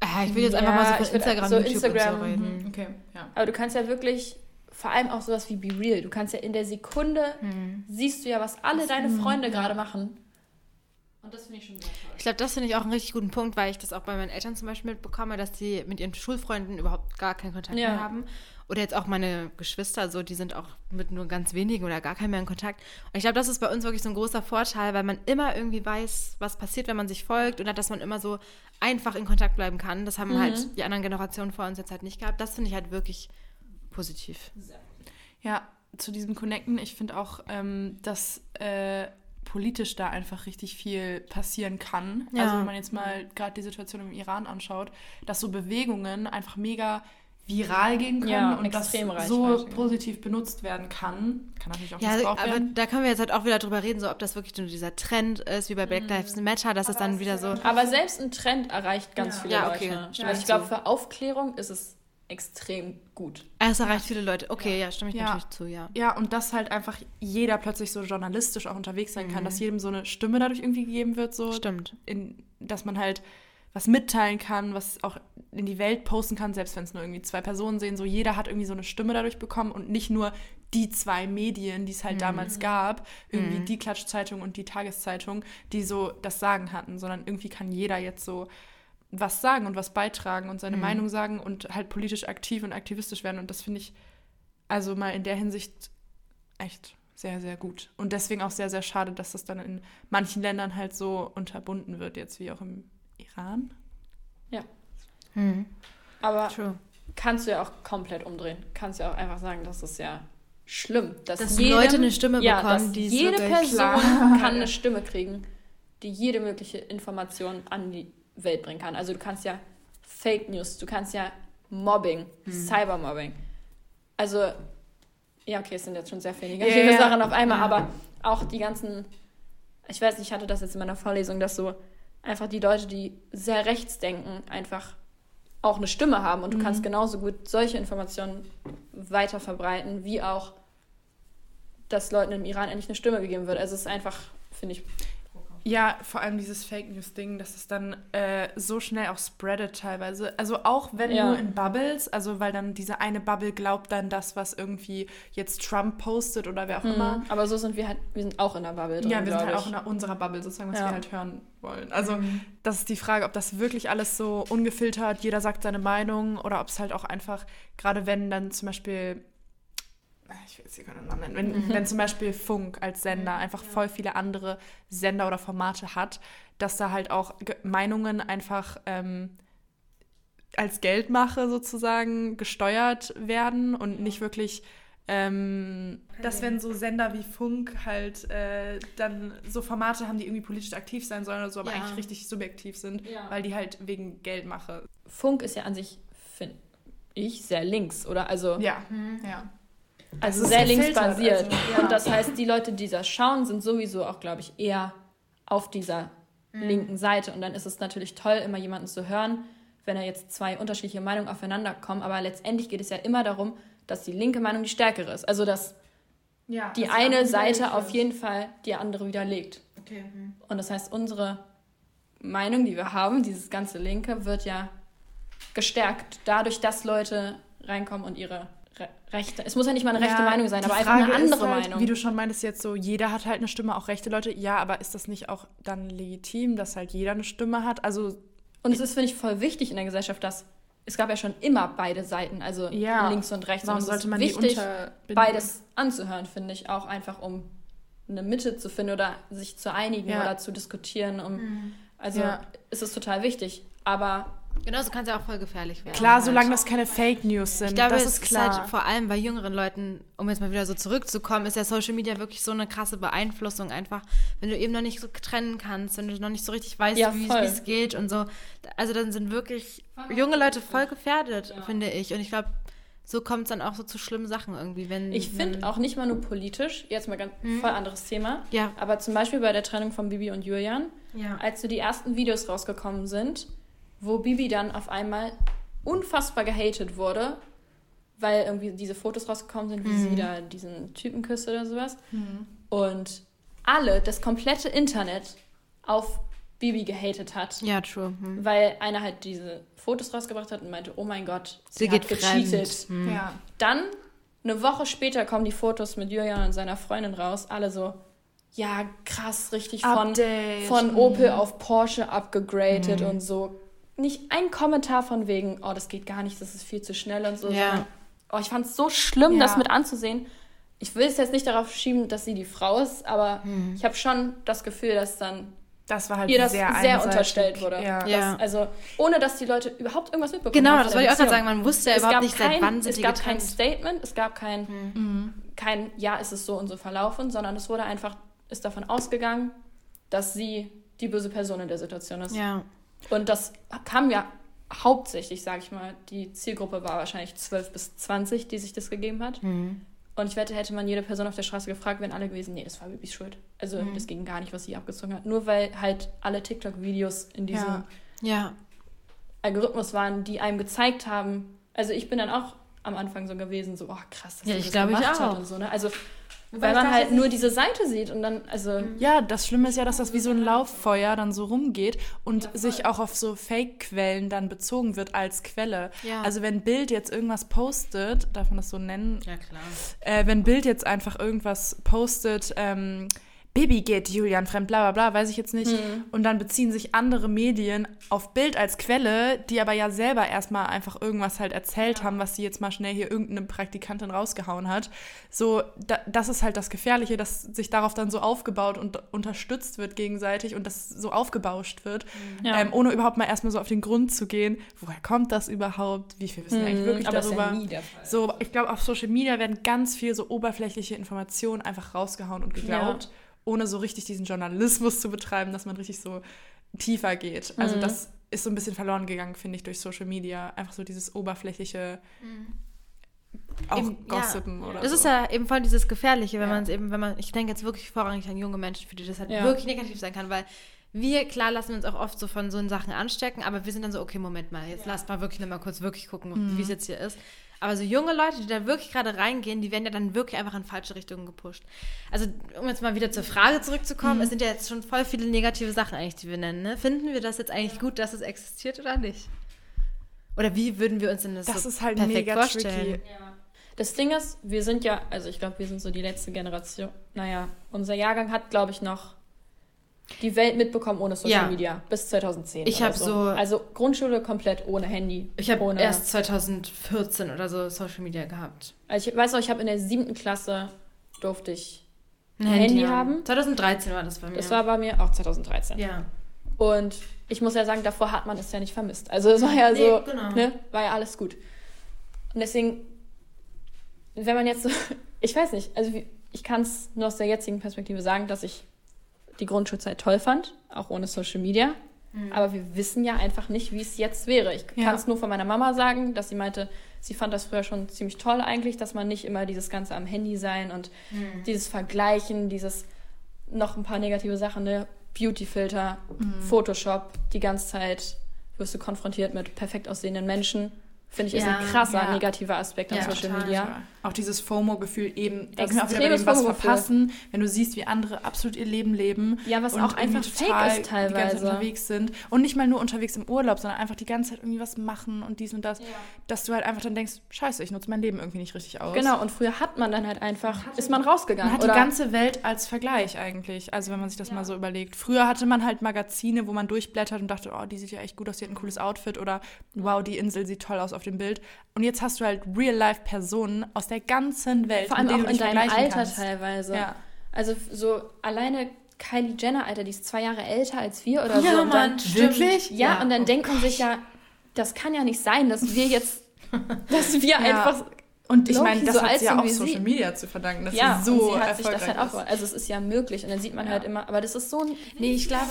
Speaker 1: Ah, ich will jetzt
Speaker 2: Ja,
Speaker 1: einfach mal so von Instagram,
Speaker 2: so
Speaker 1: YouTube
Speaker 2: Instagram,
Speaker 1: und so reden.
Speaker 3: Okay, ja.
Speaker 2: Aber du kannst ja wirklich, vor allem auch sowas wie Be Real, du kannst ja in der Sekunde,
Speaker 1: Hm.
Speaker 2: siehst du ja, was alle deine Freunde gerade machen. Und das finde ich schon sehr toll.
Speaker 1: Ich glaube, das finde ich auch einen richtig guten Punkt, weil ich das auch bei meinen Eltern zum Beispiel mitbekomme, dass die mit ihren Schulfreunden überhaupt gar keinen Kontakt
Speaker 2: Ja.
Speaker 1: mehr haben. Oder jetzt auch meine Geschwister, so, die sind auch mit nur ganz wenigen oder gar keinen mehr in Kontakt. Und ich glaube, das ist bei uns wirklich so ein großer Vorteil, weil man immer irgendwie weiß, was passiert, wenn man sich folgt oder dass man immer so einfach in Kontakt bleiben kann. Das haben halt die anderen Generationen vor uns jetzt halt nicht gehabt. Das finde ich halt wirklich positiv.
Speaker 3: Ja, zu diesem Connecten, ich finde auch, ähm, dass äh, politisch da einfach richtig viel passieren kann.
Speaker 1: Ja.
Speaker 3: Also wenn man jetzt mal gerade die Situation im Iran anschaut, dass so Bewegungen einfach mega viral gehen können
Speaker 2: Ja,
Speaker 3: und das so
Speaker 2: ja.
Speaker 3: positiv benutzt werden kann. Kann natürlich auch
Speaker 1: Ja,
Speaker 3: missbraucht
Speaker 1: aber
Speaker 3: werden.
Speaker 1: da können wir jetzt halt auch wieder drüber reden, so ob das wirklich nur dieser Trend ist, wie bei Black Lives Matter, dass es dann wieder so.
Speaker 2: Aber selbst ein Trend erreicht ganz
Speaker 3: Ja.
Speaker 2: viele
Speaker 1: Ja, okay.
Speaker 2: Leute.
Speaker 1: Stimme
Speaker 2: Also
Speaker 1: ich
Speaker 2: glaube, für Aufklärung ist es extrem gut.
Speaker 1: Es erreicht viele Leute. Okay, ja, stimme ich
Speaker 3: Ja.
Speaker 1: natürlich zu, ja.
Speaker 3: Ja, und dass halt einfach jeder plötzlich so journalistisch auch unterwegs sein kann, dass jedem so eine Stimme dadurch irgendwie gegeben wird, so
Speaker 1: Stimmt.
Speaker 3: in, dass man halt was mitteilen kann, was auch in die Welt posten kann, selbst wenn es nur irgendwie zwei Personen sehen. So jeder hat irgendwie so eine Stimme dadurch bekommen und nicht nur die zwei Medien, die es halt damals gab, irgendwie die Klatschzeitung und die Tageszeitung, die so das Sagen hatten, sondern irgendwie kann jeder jetzt so was sagen und was beitragen und seine Meinung sagen und halt politisch aktiv und aktivistisch werden. Und das finde ich also mal in der Hinsicht echt sehr, sehr gut. Und deswegen auch sehr, sehr schade, dass das dann in manchen Ländern halt so unterbunden wird, jetzt wie auch im Iran.
Speaker 2: Aber
Speaker 1: True.
Speaker 2: kannst du ja auch komplett umdrehen. Kannst ja auch einfach sagen, das ist ja schlimm. Dass,
Speaker 1: Dass
Speaker 2: jedem,
Speaker 1: Leute eine Stimme
Speaker 2: ja,
Speaker 1: bekommen,
Speaker 2: dass
Speaker 1: die
Speaker 2: jede Person
Speaker 3: Klar.
Speaker 2: kann eine Stimme kriegen, die jede mögliche Information an die Welt bringen kann. Also du kannst ja Fake News, du kannst ja Mobbing,
Speaker 1: Hm.
Speaker 2: Cybermobbing. Also, ja, okay, es sind jetzt schon sehr viele
Speaker 3: Ja,
Speaker 2: negative
Speaker 3: ja.
Speaker 2: Sachen auf einmal, aber auch die ganzen, ich weiß nicht, ich hatte das jetzt in meiner Vorlesung, dass so einfach die Leute, die sehr rechts denken, einfach auch eine Stimme haben und du kannst genauso gut solche Informationen weiter verbreiten, wie auch, dass Leuten im Iran endlich eine Stimme gegeben wird. Also es ist einfach, finde ich,
Speaker 3: Ja, vor allem dieses Fake News-Ding, dass es dann äh, so schnell auch spreadet teilweise. Also auch wenn
Speaker 2: Ja.
Speaker 3: nur in Bubbles, also weil dann diese eine Bubble glaubt dann das, was irgendwie jetzt Trump postet oder wer auch immer.
Speaker 2: aber so sind wir halt, wir sind auch in der Bubble drin,
Speaker 3: Ja, wir sind halt
Speaker 2: ich.
Speaker 3: auch in unserer Bubble sozusagen, was
Speaker 2: Ja.
Speaker 3: wir halt hören wollen. Also das ist die Frage, ob das wirklich alles so ungefiltert, jeder sagt seine Meinung oder ob es halt auch einfach, gerade wenn dann zum Beispiel, ich will jetzt hier keinen Namen nennen, wenn, wenn zum Beispiel Funk als Sender einfach voll viele andere Sender oder Formate hat, dass da halt auch Ge- Meinungen einfach ähm, als Geldmache sozusagen gesteuert werden und nicht wirklich ähm, dass wenn so Sender wie Funk halt äh, dann so Formate haben, die irgendwie politisch aktiv sein sollen oder so, aber
Speaker 1: Ja.
Speaker 3: eigentlich richtig subjektiv sind,
Speaker 2: Ja.
Speaker 3: weil die halt wegen Geld mache.
Speaker 2: Funk ist ja an sich, finde ich, sehr links, oder? Also,
Speaker 3: Ja, ja.
Speaker 2: Also sehr
Speaker 3: gefiltert,
Speaker 2: links basiert.
Speaker 3: also, ja.
Speaker 2: Und das heißt, die Leute, die das schauen, sind sowieso auch, glaube ich, eher auf dieser linken Seite. Und dann ist es natürlich toll, immer jemanden zu hören, wenn da jetzt zwei unterschiedliche Meinungen aufeinander kommen. Aber letztendlich geht es ja immer darum, dass die linke Meinung die stärkere ist. Also, dass
Speaker 3: ja
Speaker 2: die eine Seite auf jeden Fall die andere widerlegt.
Speaker 1: Okay.
Speaker 2: Und das heißt, unsere Meinung, die wir haben, dieses ganze Linke, wird ja gestärkt dadurch, dass Leute reinkommen und ihre Re Rechte. Es muss ja nicht mal eine rechte Meinung sein, aber einfach eine
Speaker 3: Frage
Speaker 2: andere
Speaker 3: halt,
Speaker 2: Meinung.
Speaker 3: Wie du schon meintest jetzt so, jeder hat halt eine Stimme, auch rechte Leute. Ja, aber ist das nicht auch dann legitim, dass halt jeder eine Stimme hat? Also
Speaker 2: und es ist, finde ich, voll wichtig in der Gesellschaft, dass es gab ja schon immer beide Seiten, also
Speaker 3: Ja.
Speaker 2: links und rechts.
Speaker 3: warum
Speaker 2: und es
Speaker 3: sollte
Speaker 2: ist
Speaker 3: man
Speaker 2: wichtig, beides anzuhören, finde ich, auch einfach um eine Mitte zu finden oder sich zu einigen
Speaker 3: Ja.
Speaker 2: oder zu diskutieren. Um, Also
Speaker 3: Ja.
Speaker 2: ist es total wichtig. Aber
Speaker 1: Genau, so kann es ja auch voll gefährlich werden.
Speaker 3: Klar,
Speaker 1: halt.
Speaker 3: solange das keine Fake News sind,
Speaker 1: Ich glaube,
Speaker 3: das
Speaker 1: es
Speaker 3: ist klar.
Speaker 1: ist halt vor allem bei jüngeren Leuten, um jetzt mal wieder so zurückzukommen, ist ja Social Media wirklich so eine krasse Beeinflussung einfach, wenn du eben noch nicht so trennen kannst, wenn du noch nicht so richtig weißt,
Speaker 2: Ja,
Speaker 1: wie es geht und so. Also dann sind wirklich junge Leute voll gefährdet, finde ich. Und ich glaube, so kommt es dann auch so zu schlimmen Sachen irgendwie, wenn
Speaker 2: Ich finde auch nicht mal nur politisch, jetzt mal ganz voll anderes Thema,
Speaker 1: Mhm. Ja.
Speaker 2: aber zum Beispiel bei der Trennung von Bibi und Julian,
Speaker 1: Ja.
Speaker 2: als so die ersten Videos rausgekommen sind, wo Bibi dann auf einmal unfassbar gehatet wurde, weil irgendwie diese Fotos rausgekommen sind, wie
Speaker 1: Mhm.
Speaker 2: sie da diesen Typen küsst oder sowas. Und alle, das komplette Internet auf Bibi gehatet hat.
Speaker 1: Ja, true. Hm.
Speaker 2: Weil einer halt diese Fotos rausgebracht hat und meinte, oh mein Gott, sie,
Speaker 1: Sie
Speaker 2: hat
Speaker 1: geht
Speaker 2: gecheatet.
Speaker 1: fremd. Hm.
Speaker 3: ja.
Speaker 2: Dann, eine Woche später, kommen die Fotos mit Julian und seiner Freundin raus. Alle so, ja, krass, richtig von,
Speaker 3: Update.
Speaker 2: von
Speaker 3: Mhm.
Speaker 2: Opel auf Porsche abgegradet und so. Nicht ein Kommentar von wegen, oh, das geht gar nicht, das ist viel zu schnell und so.
Speaker 1: Ja.
Speaker 2: Oh, ich fand es so schlimm,
Speaker 3: Ja.
Speaker 2: das mit anzusehen. Ich will es jetzt nicht darauf schieben, dass sie die Frau ist, aber
Speaker 1: Hm.
Speaker 2: ich habe schon das Gefühl, dass dann
Speaker 3: Das war halt
Speaker 2: ihr das
Speaker 3: sehr,
Speaker 2: sehr, unterstellt wurde.
Speaker 3: Ja.
Speaker 1: Ja.
Speaker 2: Das, also ohne, dass die Leute überhaupt irgendwas mitbekommen
Speaker 1: Genau,
Speaker 2: haben.
Speaker 1: das
Speaker 2: von
Speaker 1: wollte ich auch gerade sagen. Man wusste ja
Speaker 2: Es
Speaker 1: überhaupt
Speaker 2: gab
Speaker 1: nicht, seit
Speaker 2: kein,
Speaker 1: wann sind
Speaker 2: es gab
Speaker 1: getrennt.
Speaker 2: kein Statement, es gab kein,
Speaker 3: Mhm.
Speaker 2: kein Ja, ist es so und so verlaufen, sondern es wurde einfach, ist davon ausgegangen, dass sie die böse Person in der Situation ist.
Speaker 1: Ja.
Speaker 2: Und das kam ja hauptsächlich, sage ich mal, die Zielgruppe war wahrscheinlich 12 bis 20, die sich das gegeben hat.
Speaker 1: Hm.
Speaker 2: Und ich wette, hätte man jede Person auf der Straße gefragt, wären alle gewesen, nee, das war Bibis Schuld. Also
Speaker 1: Mhm.
Speaker 2: das ging gar nicht, was sie abgezogen hat. Nur weil halt alle TikTok-Videos in diesem
Speaker 3: Ja.
Speaker 1: Ja.
Speaker 2: Algorithmus waren, die einem gezeigt haben. Also ich bin dann auch am Anfang so gewesen, so, oh krass, dass
Speaker 1: Ja, ich
Speaker 2: das
Speaker 1: glaube, ich
Speaker 2: gemacht hat
Speaker 1: auch.
Speaker 2: und so. Ne? Also,
Speaker 1: Wobei
Speaker 2: weil man
Speaker 1: dachte,
Speaker 2: halt nur diese Seite sieht und dann, also,
Speaker 3: Ja, das Schlimme ist ja, dass das wie so ein Lauffeuer dann so rumgeht und sich auch auf so Fake-Quellen dann bezogen wird als Quelle.
Speaker 1: Ja.
Speaker 3: Also wenn Bild jetzt irgendwas postet, darf man das so nennen?
Speaker 1: Ja, klar.
Speaker 3: Äh, wenn Bild jetzt einfach irgendwas postet, ähm, Baby geht Julian fremd, bla bla bla, weiß ich jetzt nicht. Und dann beziehen sich andere Medien auf Bild als Quelle, die aber ja selber erstmal einfach irgendwas halt erzählt haben, was sie jetzt mal schnell hier irgendeine Praktikantin rausgehauen hat. So, da, das ist halt das Gefährliche, dass sich darauf dann so aufgebaut und unterstützt wird gegenseitig und das so aufgebauscht wird,
Speaker 2: Ja.
Speaker 3: ähm, ohne überhaupt mal erstmal so auf den Grund zu gehen, woher kommt das überhaupt, wie viel wissen wir eigentlich wirklich
Speaker 2: aber das ist
Speaker 3: darüber.
Speaker 2: ja nie der Fall.
Speaker 3: So, ich glaube, auf Social Media werden ganz viel so oberflächliche Informationen einfach rausgehauen und geglaubt, ohne so richtig diesen Journalismus zu betreiben, dass man richtig so tiefer geht. Also das ist so ein bisschen verloren gegangen, finde ich, durch Social Media. Einfach so dieses oberflächliche, auch
Speaker 1: Eben, ja.
Speaker 3: Gossipen oder
Speaker 1: Das
Speaker 3: so.
Speaker 1: ist ja eben voll dieses Gefährliche, wenn
Speaker 3: Ja.
Speaker 1: man es eben, wenn man, ich denke jetzt wirklich vorrangig an junge Menschen, für die das halt
Speaker 2: Ja.
Speaker 1: wirklich negativ sein kann, weil wir, klar, lassen uns auch oft so von so Sachen anstecken, aber wir sind dann so, okay, Moment mal, jetzt lasst mal wirklich noch mal kurz wirklich gucken,
Speaker 3: Mhm.
Speaker 1: wie es jetzt hier ist. Aber so junge Leute, die da wirklich gerade reingehen, die werden ja dann wirklich einfach in falsche Richtungen gepusht. Also, um jetzt mal wieder zur Frage zurückzukommen,
Speaker 3: Mhm.
Speaker 1: es sind ja jetzt schon voll viele negative Sachen eigentlich, die wir nennen. Ne? Finden wir das jetzt eigentlich gut, dass es existiert oder nicht? Oder wie würden wir uns denn das,
Speaker 3: Das
Speaker 1: so
Speaker 3: ist halt
Speaker 1: perfekt
Speaker 3: mega
Speaker 1: vorstellen?
Speaker 3: tricky.
Speaker 2: Das Ding ist, wir sind ja, also ich glaube, wir sind so die letzte Generation. Naja, unser Jahrgang hat, glaube ich, noch die Welt mitbekommen ohne Social
Speaker 1: Ja.
Speaker 2: Media bis 2010.
Speaker 1: Ich
Speaker 2: oder
Speaker 1: hab so-
Speaker 2: Also Grundschule komplett ohne Handy.
Speaker 1: Ich habe
Speaker 2: ohne,
Speaker 1: erst 2014 oder so Social Media gehabt.
Speaker 2: Also ich weiß noch, ich habe in der siebten Klasse durfte ich ein Handy haben.
Speaker 1: 2013 war das bei mir.
Speaker 2: Das war bei mir auch 2013.
Speaker 1: ja.
Speaker 2: Und ich muss ja sagen, davor hat man es ja nicht vermisst. Also es war ja
Speaker 1: Nee,
Speaker 2: so,
Speaker 1: genau.
Speaker 2: ne, war ja alles gut. Und deswegen wenn man jetzt so, ich weiß nicht, also ich kann es nur aus der jetzigen Perspektive sagen, dass ich die Grundschulzeit toll fand, auch ohne Social Media. Aber wir wissen ja einfach nicht, wie es jetzt wäre. Ich
Speaker 3: Ja.
Speaker 2: kann es nur von meiner Mama sagen, dass sie meinte, sie fand das früher schon ziemlich toll eigentlich, dass man nicht immer dieses Ganze am Handy sein und dieses Vergleichen, dieses noch ein paar negative Sachen, ne? Beautyfilter, Photoshop, die ganze Zeit wirst du konfrontiert mit perfekt aussehenden Menschen. Finde ich, ist
Speaker 1: Ja,
Speaker 2: ein krasser
Speaker 3: ja.
Speaker 2: negativer Aspekt an
Speaker 1: Ja,
Speaker 2: Social
Speaker 1: total.
Speaker 2: Media.
Speaker 3: Auch dieses FOMO-Gefühl eben, da sind wir auch wieder dem was verpassen, wenn du siehst, wie andere absolut ihr Leben leben.
Speaker 2: Ja, was
Speaker 3: und
Speaker 2: auch einfach fake
Speaker 3: total
Speaker 2: ist
Speaker 3: Die ganze Zeit
Speaker 2: teilweise.
Speaker 3: unterwegs sind. Und nicht mal nur unterwegs im Urlaub, sondern einfach die ganze Zeit irgendwie was machen und dies und das. Dass du halt einfach dann denkst, scheiße, ich nutze mein Leben irgendwie nicht richtig aus.
Speaker 2: Genau, und früher hat man dann halt einfach, ist man
Speaker 3: Man
Speaker 2: rausgegangen.
Speaker 3: hat
Speaker 2: oder
Speaker 3: die ganze Welt als Vergleich eigentlich. Also wenn man sich das mal so überlegt. Früher hatte man halt Magazine, wo man durchblättert und dachte, oh, die sieht ja echt gut aus, die hat ein cooles Outfit oder wow, die Insel sieht toll aus auf dem Bild. Und jetzt hast du halt Real-Life-Personen aus der ganzen Welt,
Speaker 2: vor allem auch in deinem Alter
Speaker 3: kannst.
Speaker 2: teilweise.
Speaker 3: Ja.
Speaker 2: Also so alleine Kylie Jenner, Alter, die ist zwei Jahre älter als wir oder so.
Speaker 1: Ja,
Speaker 2: und
Speaker 1: Mann,
Speaker 2: dann,
Speaker 1: stimmt.
Speaker 3: Wirklich?
Speaker 2: ja,
Speaker 1: Ja.
Speaker 2: und dann
Speaker 1: Oh
Speaker 2: denkt man sich ja, das kann ja nicht sein, dass wir jetzt, dass wir
Speaker 3: Ja.
Speaker 2: einfach
Speaker 3: Und ich meine, das
Speaker 2: so
Speaker 3: hat sie ja auch Social
Speaker 2: sie.
Speaker 3: Media zu verdanken, dass
Speaker 2: ja,
Speaker 3: sie so
Speaker 2: und sie hat sich das
Speaker 3: erfolgreich
Speaker 2: halt
Speaker 3: ist.
Speaker 2: auch. Also es ist ja möglich und dann sieht man halt immer, aber das ist so ein
Speaker 1: Nee, ich glaube,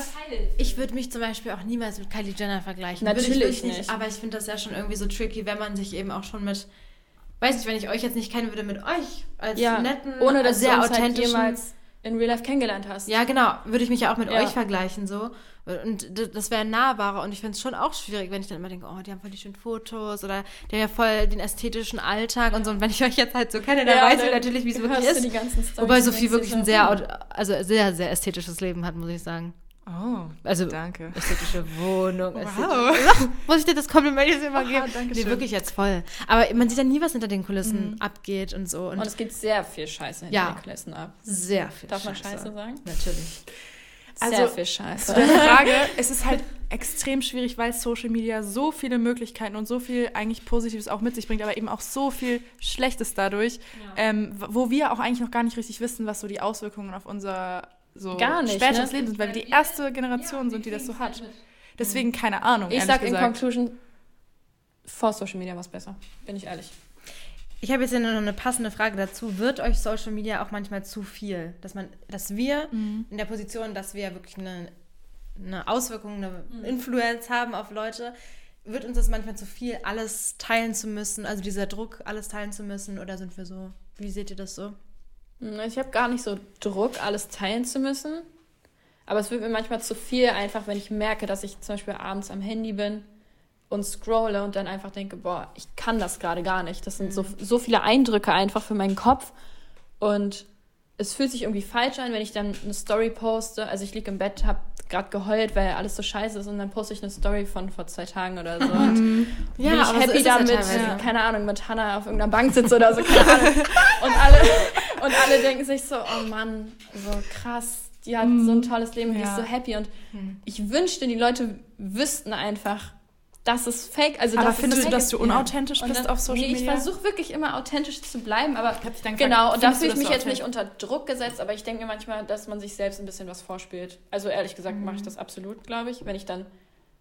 Speaker 1: ich würde mich zum Beispiel auch niemals mit Kylie Jenner vergleichen.
Speaker 2: Natürlich
Speaker 1: ich wirklich
Speaker 2: nicht.
Speaker 1: Aber ich finde das ja schon irgendwie so tricky, wenn man sich eben auch schon mit, weiß nicht, wenn ich euch jetzt nicht kennen würde, mit euch als
Speaker 2: ja,
Speaker 1: netten,
Speaker 2: ohne dass
Speaker 1: sehr
Speaker 2: halt
Speaker 1: authentischen.
Speaker 2: jemals in Real Life kennengelernt hast.
Speaker 1: ja, genau, würde ich mich ja auch mit
Speaker 2: Ja.
Speaker 1: euch vergleichen so. Und das wäre nahbarer und ich finde es schon auch schwierig, wenn ich dann immer denke, oh, die haben voll die schönen Fotos oder die haben ja voll den ästhetischen Alltag und so. Und wenn ich euch jetzt halt so kenne, dann
Speaker 2: Ja,
Speaker 1: weiß
Speaker 2: dann
Speaker 1: ich natürlich, wie es wirklich ist. Wobei Sophie wirklich ein sehr,
Speaker 2: hm.
Speaker 1: also sehr, sehr ästhetisches Leben hat, muss ich sagen.
Speaker 3: Oh,
Speaker 1: Also
Speaker 3: danke.
Speaker 1: ästhetische Wohnung.
Speaker 3: Wow.
Speaker 1: Ästhetische, muss ich dir das Kompliment jetzt immer geben?
Speaker 3: danke
Speaker 1: Nee, wirklich jetzt voll. Aber man sieht ja nie, was hinter den Kulissen abgeht und so. Und,
Speaker 2: Und es geht sehr viel Scheiße hinter
Speaker 1: Ja.
Speaker 2: den Kulissen ab.
Speaker 1: sehr viel
Speaker 2: Darf man Scheiße sagen?
Speaker 1: Natürlich.
Speaker 3: Also,
Speaker 2: sehr viel Scheiße.
Speaker 3: Zu deiner Frage, es ist halt extrem schwierig, weil Social Media so viele Möglichkeiten und so viel eigentlich Positives auch mit sich bringt, aber eben auch so viel Schlechtes dadurch, ähm, w- wo wir auch eigentlich noch gar nicht richtig wissen, was so die Auswirkungen auf unser so
Speaker 2: Gar nicht,
Speaker 3: späteres
Speaker 2: ne?
Speaker 3: Leben sind, weil wir die erste Generation sind, die das so hat. Deswegen keine Ahnung.
Speaker 2: Ich sag in
Speaker 3: gesagt.
Speaker 2: Conclusion, vor Social Media war es besser. Bin ich ehrlich.
Speaker 1: Ich habe jetzt hier noch eine passende Frage dazu. Wird euch Social Media auch manchmal zu viel? Dass man, dass wir
Speaker 2: Mhm.
Speaker 1: in der Position, dass wir wirklich eine, eine Auswirkung, eine
Speaker 2: Mhm.
Speaker 1: Influence haben auf Leute, wird uns das manchmal zu viel, alles teilen zu müssen? Also dieser Druck, alles teilen zu müssen? Oder sind wir so? Wie seht ihr das so?
Speaker 2: Hm, Ich habe gar nicht so Druck, alles teilen zu müssen. Aber es wird mir manchmal zu viel, einfach wenn ich merke, dass ich zum Beispiel abends am Handy bin und scrolle und dann einfach denke, boah, ich kann das gerade gar nicht. Das sind so, so viele Eindrücke einfach für meinen Kopf. Und es fühlt sich irgendwie falsch an, wenn ich dann eine Story poste. Also ich liege im Bett, habe gerade geheult, weil alles so scheiße ist und dann poste ich eine Story von vor zwei Tagen oder so. Und
Speaker 1: Ja,
Speaker 2: bin ich
Speaker 1: so
Speaker 2: happy
Speaker 1: ist ja
Speaker 2: damit,
Speaker 1: teilweise.
Speaker 2: keine Ahnung, mit Hannah auf irgendeiner Bank sitze oder so, keine Ahnung. Und alle, und alle denken sich so, oh Mann, so krass, die hat so ein tolles Leben, die ist
Speaker 3: Ja.
Speaker 2: so happy. Und ich wünschte, die Leute wüssten einfach, dass es fake, also
Speaker 3: Aber
Speaker 2: es
Speaker 3: findest du, dass
Speaker 2: ist.
Speaker 3: du unauthentisch
Speaker 2: Und
Speaker 3: bist
Speaker 2: dann-
Speaker 3: auf Social
Speaker 2: nee, ich
Speaker 3: Media?
Speaker 2: versuche wirklich immer authentisch zu bleiben, aber
Speaker 3: dann gefragt,
Speaker 2: genau, und da fühle ich mich jetzt nicht unter Druck gesetzt, aber ich denke mir manchmal, dass man sich selbst ein bisschen was vorspielt. Also ehrlich gesagt mache ich das absolut, glaube ich. Wenn ich dann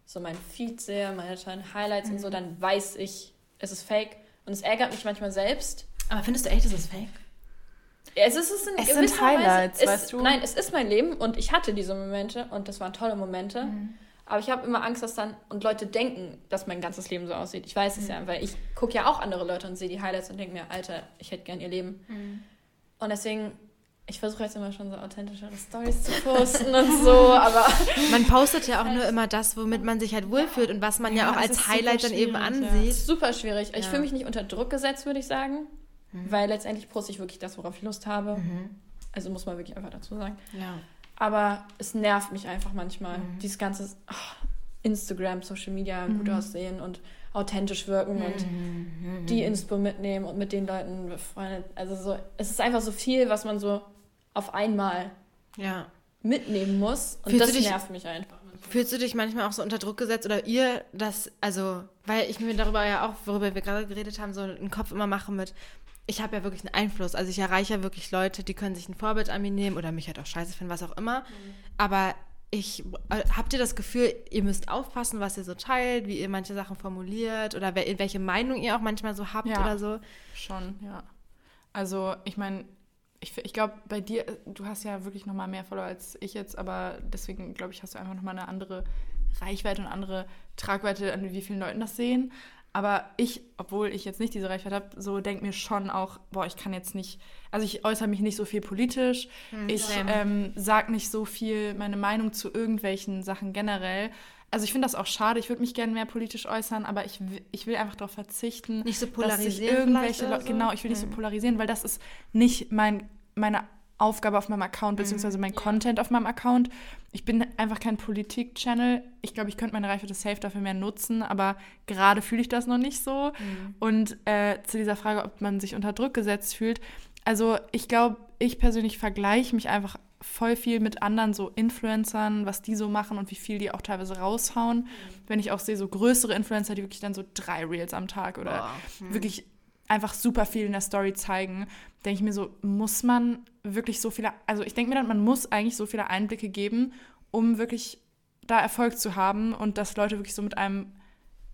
Speaker 2: so mein Feed sehe, meine tollen Highlights und so, dann weiß ich, es ist fake. Und es ärgert mich manchmal selbst.
Speaker 1: Aber findest du echt, das ist fake?
Speaker 2: Es ist, es
Speaker 3: Es sind Highlights,
Speaker 2: Weise, es,
Speaker 3: weißt du?
Speaker 2: Nein, es ist mein Leben und ich hatte diese Momente und das waren tolle Momente. Aber ich habe immer Angst, dass dann und Leute denken, dass mein ganzes Leben so aussieht. Ich weiß es ja, weil ich gucke ja auch andere Leute und sehe die Highlights und denke mir, Alter, ich hätte gern ihr Leben. Und deswegen, ich versuche jetzt immer schon so authentischere Stories zu posten und so, aber
Speaker 1: Man postet ja auch nur immer das, womit man sich halt wohlfühlt und was man ja,
Speaker 3: Ja,
Speaker 1: auch als Highlight dann eben
Speaker 3: schwierig, ja.
Speaker 1: ansieht.
Speaker 2: super schwierig. Ich
Speaker 1: Ja.
Speaker 2: fühle mich nicht unter Druck gesetzt, würde ich sagen, weil letztendlich poste ich wirklich das, worauf ich Lust habe. Also muss man wirklich einfach dazu sagen.
Speaker 1: Ja.
Speaker 2: Aber es nervt mich einfach manchmal.
Speaker 1: Mhm.
Speaker 2: Dieses ganze ach, Instagram, Social Media, gut
Speaker 1: Mhm.
Speaker 2: aussehen und authentisch wirken und die Inspo mitnehmen und mit den Leuten befreundet. Also so, es ist einfach so viel, was man so auf einmal
Speaker 1: ja.
Speaker 2: mitnehmen muss. Und
Speaker 1: Fühlst
Speaker 2: das
Speaker 1: dich-
Speaker 2: nervt mich einfach.
Speaker 1: Fühlst du dich manchmal auch so unter Druck gesetzt oder ihr, das, also, weil ich mir darüber ja auch, worüber wir gerade geredet haben, so einen Kopf immer mache mit, ich habe ja wirklich einen Einfluss. Also ich erreiche ja wirklich Leute, die können sich ein Vorbild an mir nehmen oder mich halt auch scheiße finden, was auch immer. Aber ich, äh, habt ihr das Gefühl, ihr müsst aufpassen, was ihr so teilt, wie ihr manche Sachen formuliert oder wel- welche Meinung ihr auch manchmal so habt
Speaker 3: Ja.
Speaker 1: oder so?
Speaker 3: Schon, ja. Also, ich meine, ich, ich glaube, bei dir, du hast ja wirklich nochmal mehr Follower als ich jetzt, aber deswegen, glaube ich, hast du einfach nochmal eine andere Reichweite und andere Tragweite, an wie vielen Leuten das sehen. Aber ich, obwohl ich jetzt nicht diese Reichweite habe, so denke mir schon auch, boah, ich kann jetzt nicht, also ich äußere mich nicht so viel politisch,
Speaker 1: Hm,
Speaker 3: ich ähm, sage nicht so viel meine Meinung zu irgendwelchen Sachen generell. Also ich finde das auch schade, ich würde mich gerne mehr politisch äußern, aber ich, will- ich will einfach darauf verzichten,
Speaker 1: Nicht so
Speaker 3: dass
Speaker 1: polarisieren
Speaker 3: irgendwelche
Speaker 1: vielleicht oder
Speaker 3: Leute,
Speaker 1: so?
Speaker 3: genau, ich will nicht so
Speaker 1: Mhm.
Speaker 3: polarisieren, weil das ist nicht mein, meine Aufgabe auf meinem Account, beziehungsweise mein Content auf meinem Account. Ich bin einfach kein Politik-Channel. Ich glaube, ich könnte meine Reichweite safe dafür mehr nutzen, aber gerade fühle ich das noch nicht so.
Speaker 1: Mhm.
Speaker 3: Und äh, zu dieser Frage, ob man sich unter Druck gesetzt fühlt. Also ich glaube, ich persönlich vergleiche mich einfach voll viel mit anderen so Influencern, was die so machen und wie viel die auch teilweise raushauen. Wenn ich auch sehe, so größere Influencer, die wirklich dann so drei Reels am Tag oder
Speaker 1: Boah, hm.
Speaker 3: wirklich einfach super viel in der Story zeigen, denke ich mir so, muss man wirklich so viele, also ich denke mir dann, man muss eigentlich so viele Einblicke geben, um wirklich da Erfolg zu haben und dass Leute wirklich so mit einem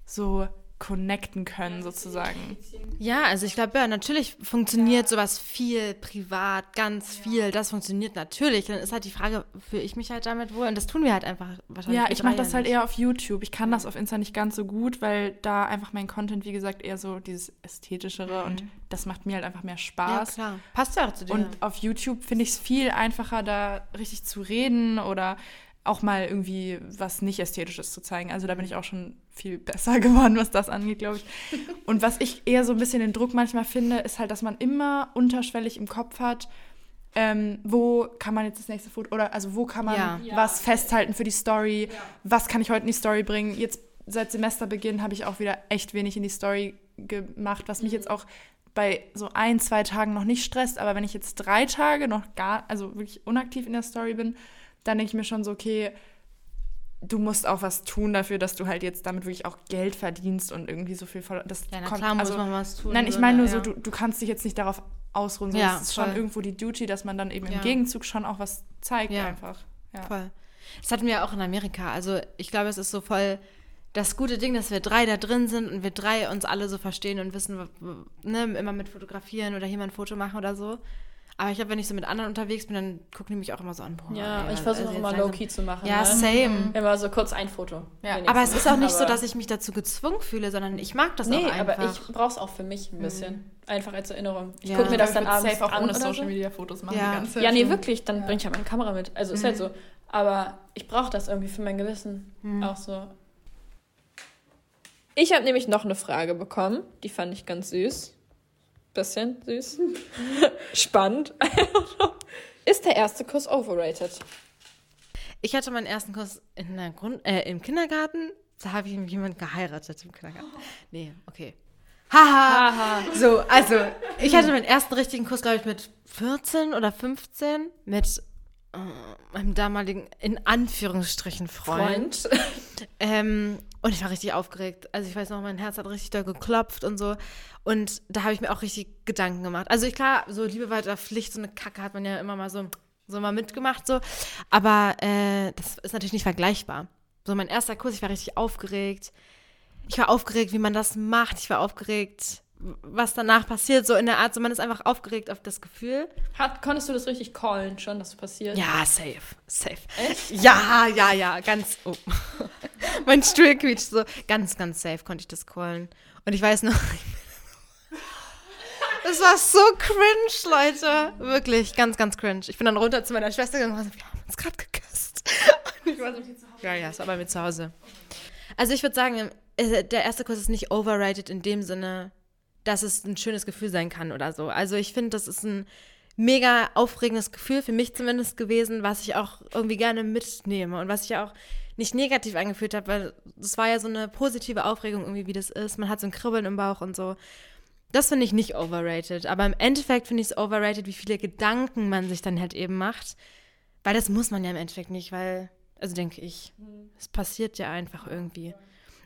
Speaker 3: so connecten können, sozusagen.
Speaker 1: Ja, also ich glaube, ja, natürlich funktioniert sowas viel privat, ganz viel. Das funktioniert natürlich. Dann ist halt die Frage, fühle ich mich halt damit wohl? Und das tun wir halt einfach wahrscheinlich.
Speaker 3: Ja, ich mache das
Speaker 1: ja
Speaker 3: halt
Speaker 1: nicht.
Speaker 3: eher auf YouTube. Ich kann das auf Insta nicht ganz so gut, weil da einfach mein Content, wie gesagt, eher so dieses Ästhetischere und das macht mir halt einfach mehr
Speaker 1: Ja,
Speaker 3: Spaß.
Speaker 1: klar. Passt ja auch zu dir.
Speaker 3: Und auf YouTube finde ich es viel einfacher, da richtig zu reden oder auch mal irgendwie was nicht Ästhetisches zu zeigen. Also da bin ich auch schon viel besser geworden, was das angeht, glaube ich. Und was ich eher so ein bisschen den Druck manchmal finde, ist halt, dass man immer unterschwellig im Kopf hat, ähm, wo kann man jetzt das nächste Foto oder also wo kann man
Speaker 1: Ja.
Speaker 3: was festhalten für die Story, was kann ich heute in die Story bringen. Jetzt seit Semesterbeginn habe ich auch wieder echt wenig in die Story gemacht, was mich jetzt auch bei so ein, zwei Tagen noch nicht stresst, aber wenn ich jetzt drei Tage noch gar, also wirklich unaktiv in der Story bin, dann denke ich mir schon so, okay, du musst auch was tun dafür, dass du halt jetzt damit wirklich auch Geld verdienst und irgendwie so viel voll. Das
Speaker 1: ja, na
Speaker 3: kommt-
Speaker 1: klar muss
Speaker 3: also,
Speaker 1: man was tun.
Speaker 3: Nein, ich meine nur
Speaker 1: ja.
Speaker 3: so, du, du kannst dich jetzt nicht darauf ausruhen. So,
Speaker 1: Ja,
Speaker 3: es ist schon irgendwo die Duty, dass man dann eben im
Speaker 1: Ja.
Speaker 3: Gegenzug schon auch was zeigt
Speaker 1: Ja.
Speaker 3: einfach. Ja.
Speaker 1: Voll. Das hatten wir auch in Amerika. Also ich glaube, es ist so voll das gute Ding, dass wir drei da drin sind und wir drei uns alle so verstehen und wissen, ne, immer mit fotografieren oder hier mal ein Foto machen oder so. Aber ich glaube, wenn ich so mit anderen unterwegs bin, dann gucken die mich auch immer so an. Boah,
Speaker 2: Ja,
Speaker 1: ey,
Speaker 2: ich versuche
Speaker 1: also
Speaker 2: immer low-key zu machen.
Speaker 1: Ja,
Speaker 2: ne?
Speaker 1: same.
Speaker 2: Immer so kurz ein Foto.
Speaker 3: Ja.
Speaker 1: Aber es ist auch nicht so, dass ich mich dazu gezwungen fühle, sondern ich mag das
Speaker 2: Nee,
Speaker 1: auch einfach.
Speaker 2: aber ich brauche es auch für mich ein bisschen. Einfach als Erinnerung. Ich
Speaker 1: Ja.
Speaker 2: gucke mir das dann abends
Speaker 3: safe auch
Speaker 2: an
Speaker 3: ohne Social
Speaker 2: so.
Speaker 3: Media Fotos machen.
Speaker 1: Ja.
Speaker 3: Die ganze Zeit
Speaker 2: Ja, nee, wirklich. Dann bringe ich halt meine Kamera mit. Also ist halt so. Aber ich brauche das irgendwie für mein Gewissen. Auch so. Ich habe nämlich noch eine Frage bekommen. Die fand ich ganz süß. Bisschen süß. Spannend. Ist der erste Kuss overrated?
Speaker 1: Ich hatte meinen ersten Kurs in der Grund äh, im Kindergarten. Da habe ich mit jemandem geheiratet im Kindergarten. Nee, okay. Haha.
Speaker 2: Haha.
Speaker 1: So, also, ich hatte meinen ersten richtigen Kurs, glaube ich, mit 14 oder 15 mit äh, meinem damaligen, in Anführungsstrichen, Freund.
Speaker 2: Freund.
Speaker 1: Ähm, und ich war richtig aufgeregt. Also ich weiß noch, mein Herz hat richtig doll geklopft und so. Und da habe ich mir auch richtig Gedanken gemacht. Also ich, klar, so Liebe weiter Pflicht, so eine Kacke hat man ja immer mal so, so mal mitgemacht so. Aber äh, das ist natürlich nicht vergleichbar. So mein erster Kurs, ich war richtig aufgeregt. Ich war aufgeregt, wie man das macht. Ich war aufgeregt, was danach passiert. So in der Art, so man ist einfach aufgeregt auf das Gefühl.
Speaker 2: Hat, konntest du das richtig callen schon, dass das passiert?
Speaker 1: Ja, safe, safe.
Speaker 2: Echt?
Speaker 1: Ja, ja, ja, ganz. Oh. mein Stuhl quietscht so. Ganz, ganz safe konnte ich das callen. Und ich weiß noch. Das war so cringe, Leute. Wirklich, ganz, ganz cringe. Ich bin dann runter zu meiner Schwester gegangen und war so, wir haben uns gerade geküsst. Und ich war so, ja, ja, es war bei mir zu Hause. Also ich würde sagen, äh, der erste Kurs ist nicht overrated in dem Sinne, dass es ein schönes Gefühl sein kann oder so. Also ich finde, das ist ein mega aufregendes Gefühl, für mich zumindest gewesen, was ich auch irgendwie gerne mitnehme und was ich auch nicht negativ angefühlt habe, weil das war ja so eine positive Aufregung irgendwie, wie das ist. Man hat so ein Kribbeln im Bauch und so. Das finde ich nicht overrated. Aber im Endeffekt finde ich es overrated, wie viele Gedanken man sich dann halt eben macht. Weil das muss man ja im Endeffekt nicht, weil, also denke ich, es passiert ja einfach irgendwie.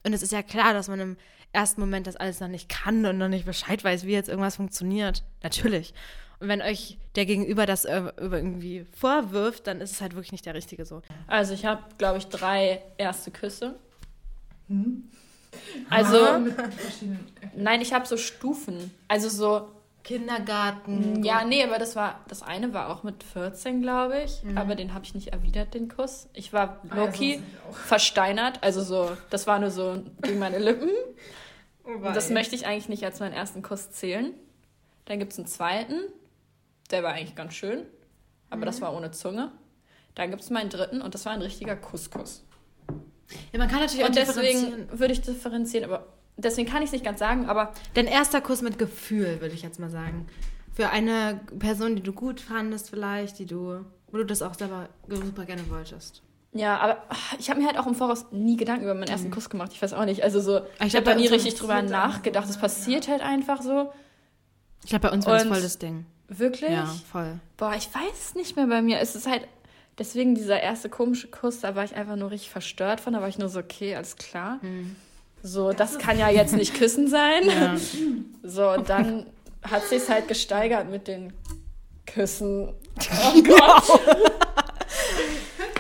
Speaker 1: Und es ist ja klar, dass man im ersten Moment das alles noch nicht kann und noch nicht Bescheid weiß, wie jetzt irgendwas funktioniert. Natürlich. Und wenn euch der Gegenüber das äh, irgendwie vorwirft, dann ist es halt wirklich nicht der Richtige so.
Speaker 2: Also ich habe, glaube ich, drei erste Küsse. Also, nein, ich habe so Stufen. Also so
Speaker 1: Kindergarten.
Speaker 2: Ja, nee, aber das war, das eine war auch mit 14, glaube ich. Aber den habe ich nicht erwidert, den Kuss. Ich war
Speaker 3: Ah,
Speaker 2: Loki versteinert, also so, das war nur so gegen meine Lippen. Und das möchte ich eigentlich nicht als meinen ersten Kuss zählen. Dann gibt es einen zweiten, der war eigentlich ganz schön, aber das war ohne Zunge. Dann gibt es meinen dritten und das war ein richtiger Kusskuss.
Speaker 1: Ja, man kann natürlich
Speaker 2: Und
Speaker 1: auch
Speaker 2: deswegen würde ich differenzieren, aber deswegen kann ich es nicht ganz sagen, aber
Speaker 1: Dein erster Kuss mit Gefühl, würde ich jetzt mal sagen. Für eine Person, die du gut fandest vielleicht, die du, wo du das auch selber super gerne wolltest.
Speaker 2: ja, aber ach, ich habe mir halt auch im Voraus nie Gedanken über meinen ersten Kuss gemacht. Ich weiß auch nicht. Also so, ich,
Speaker 1: glaub,
Speaker 2: habe da nie richtig drüber nachgedacht. Es passiert halt einfach so.
Speaker 1: Ich glaube, bei uns war das voll das Ding.
Speaker 2: Wirklich?
Speaker 1: Ja, voll.
Speaker 2: Boah, ich weiß es nicht mehr bei mir. Es ist halt, deswegen dieser erste komische Kuss, da war ich einfach nur richtig verstört von. Da war ich nur so, okay, alles klar. So, das kann ja jetzt nicht Küssen sein.
Speaker 1: Ja.
Speaker 2: So, und dann hat sich halt gesteigert mit den Küssen. Oh Gott.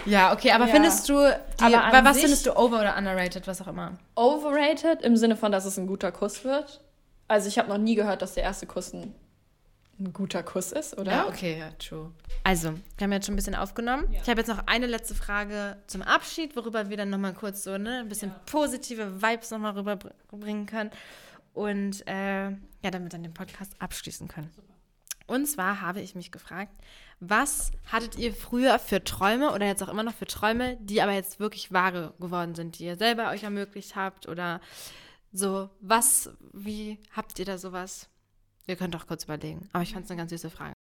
Speaker 1: Ja, okay, aber
Speaker 2: Ja.
Speaker 1: findest du, die,
Speaker 2: Aber
Speaker 1: was findest du over oder underrated, was auch immer?
Speaker 2: Overrated im Sinne von, dass es ein guter Kuss wird. Also ich habe noch nie gehört, dass der erste Kuss ein, ein guter Kuss ist, oder?
Speaker 1: Ja, okay, ja, true. Also, wir haben jetzt schon ein bisschen aufgenommen. Ich habe jetzt noch eine letzte Frage zum Abschied, worüber wir dann nochmal kurz so ne, ein bisschen positive Vibes nochmal rüberbringen können. Und äh, ja, damit dann den Podcast abschließen können. Und zwar habe ich mich gefragt, was hattet ihr früher für Träume oder jetzt auch immer noch für Träume, die aber jetzt wirklich wahre geworden sind, die ihr selber euch ermöglicht habt oder so, was, wie habt ihr da sowas? Ihr könnt auch kurz überlegen, aber ich fand es eine ganz süße Frage.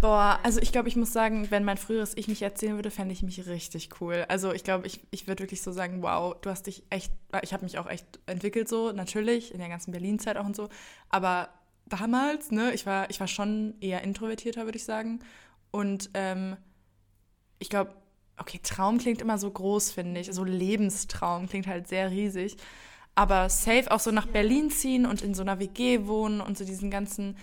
Speaker 3: Boah, also ich glaube, ich muss sagen, wenn mein früheres Ich mich erzählen würde, fände ich mich richtig cool. Also ich glaube, ich, ich würde wirklich so sagen, wow, du hast dich echt, ich habe mich auch echt entwickelt so, natürlich, in der ganzen Berlin-Zeit auch und so. Aber damals, ne, ich war, ich war schon eher introvertierter, würde ich sagen. Und ähm, ich glaube, okay, Traum klingt immer so groß, finde ich. So Lebenstraum klingt halt sehr riesig. Aber safe auch so nach Berlin ziehen und in so einer WG wohnen und so diesen ganzen,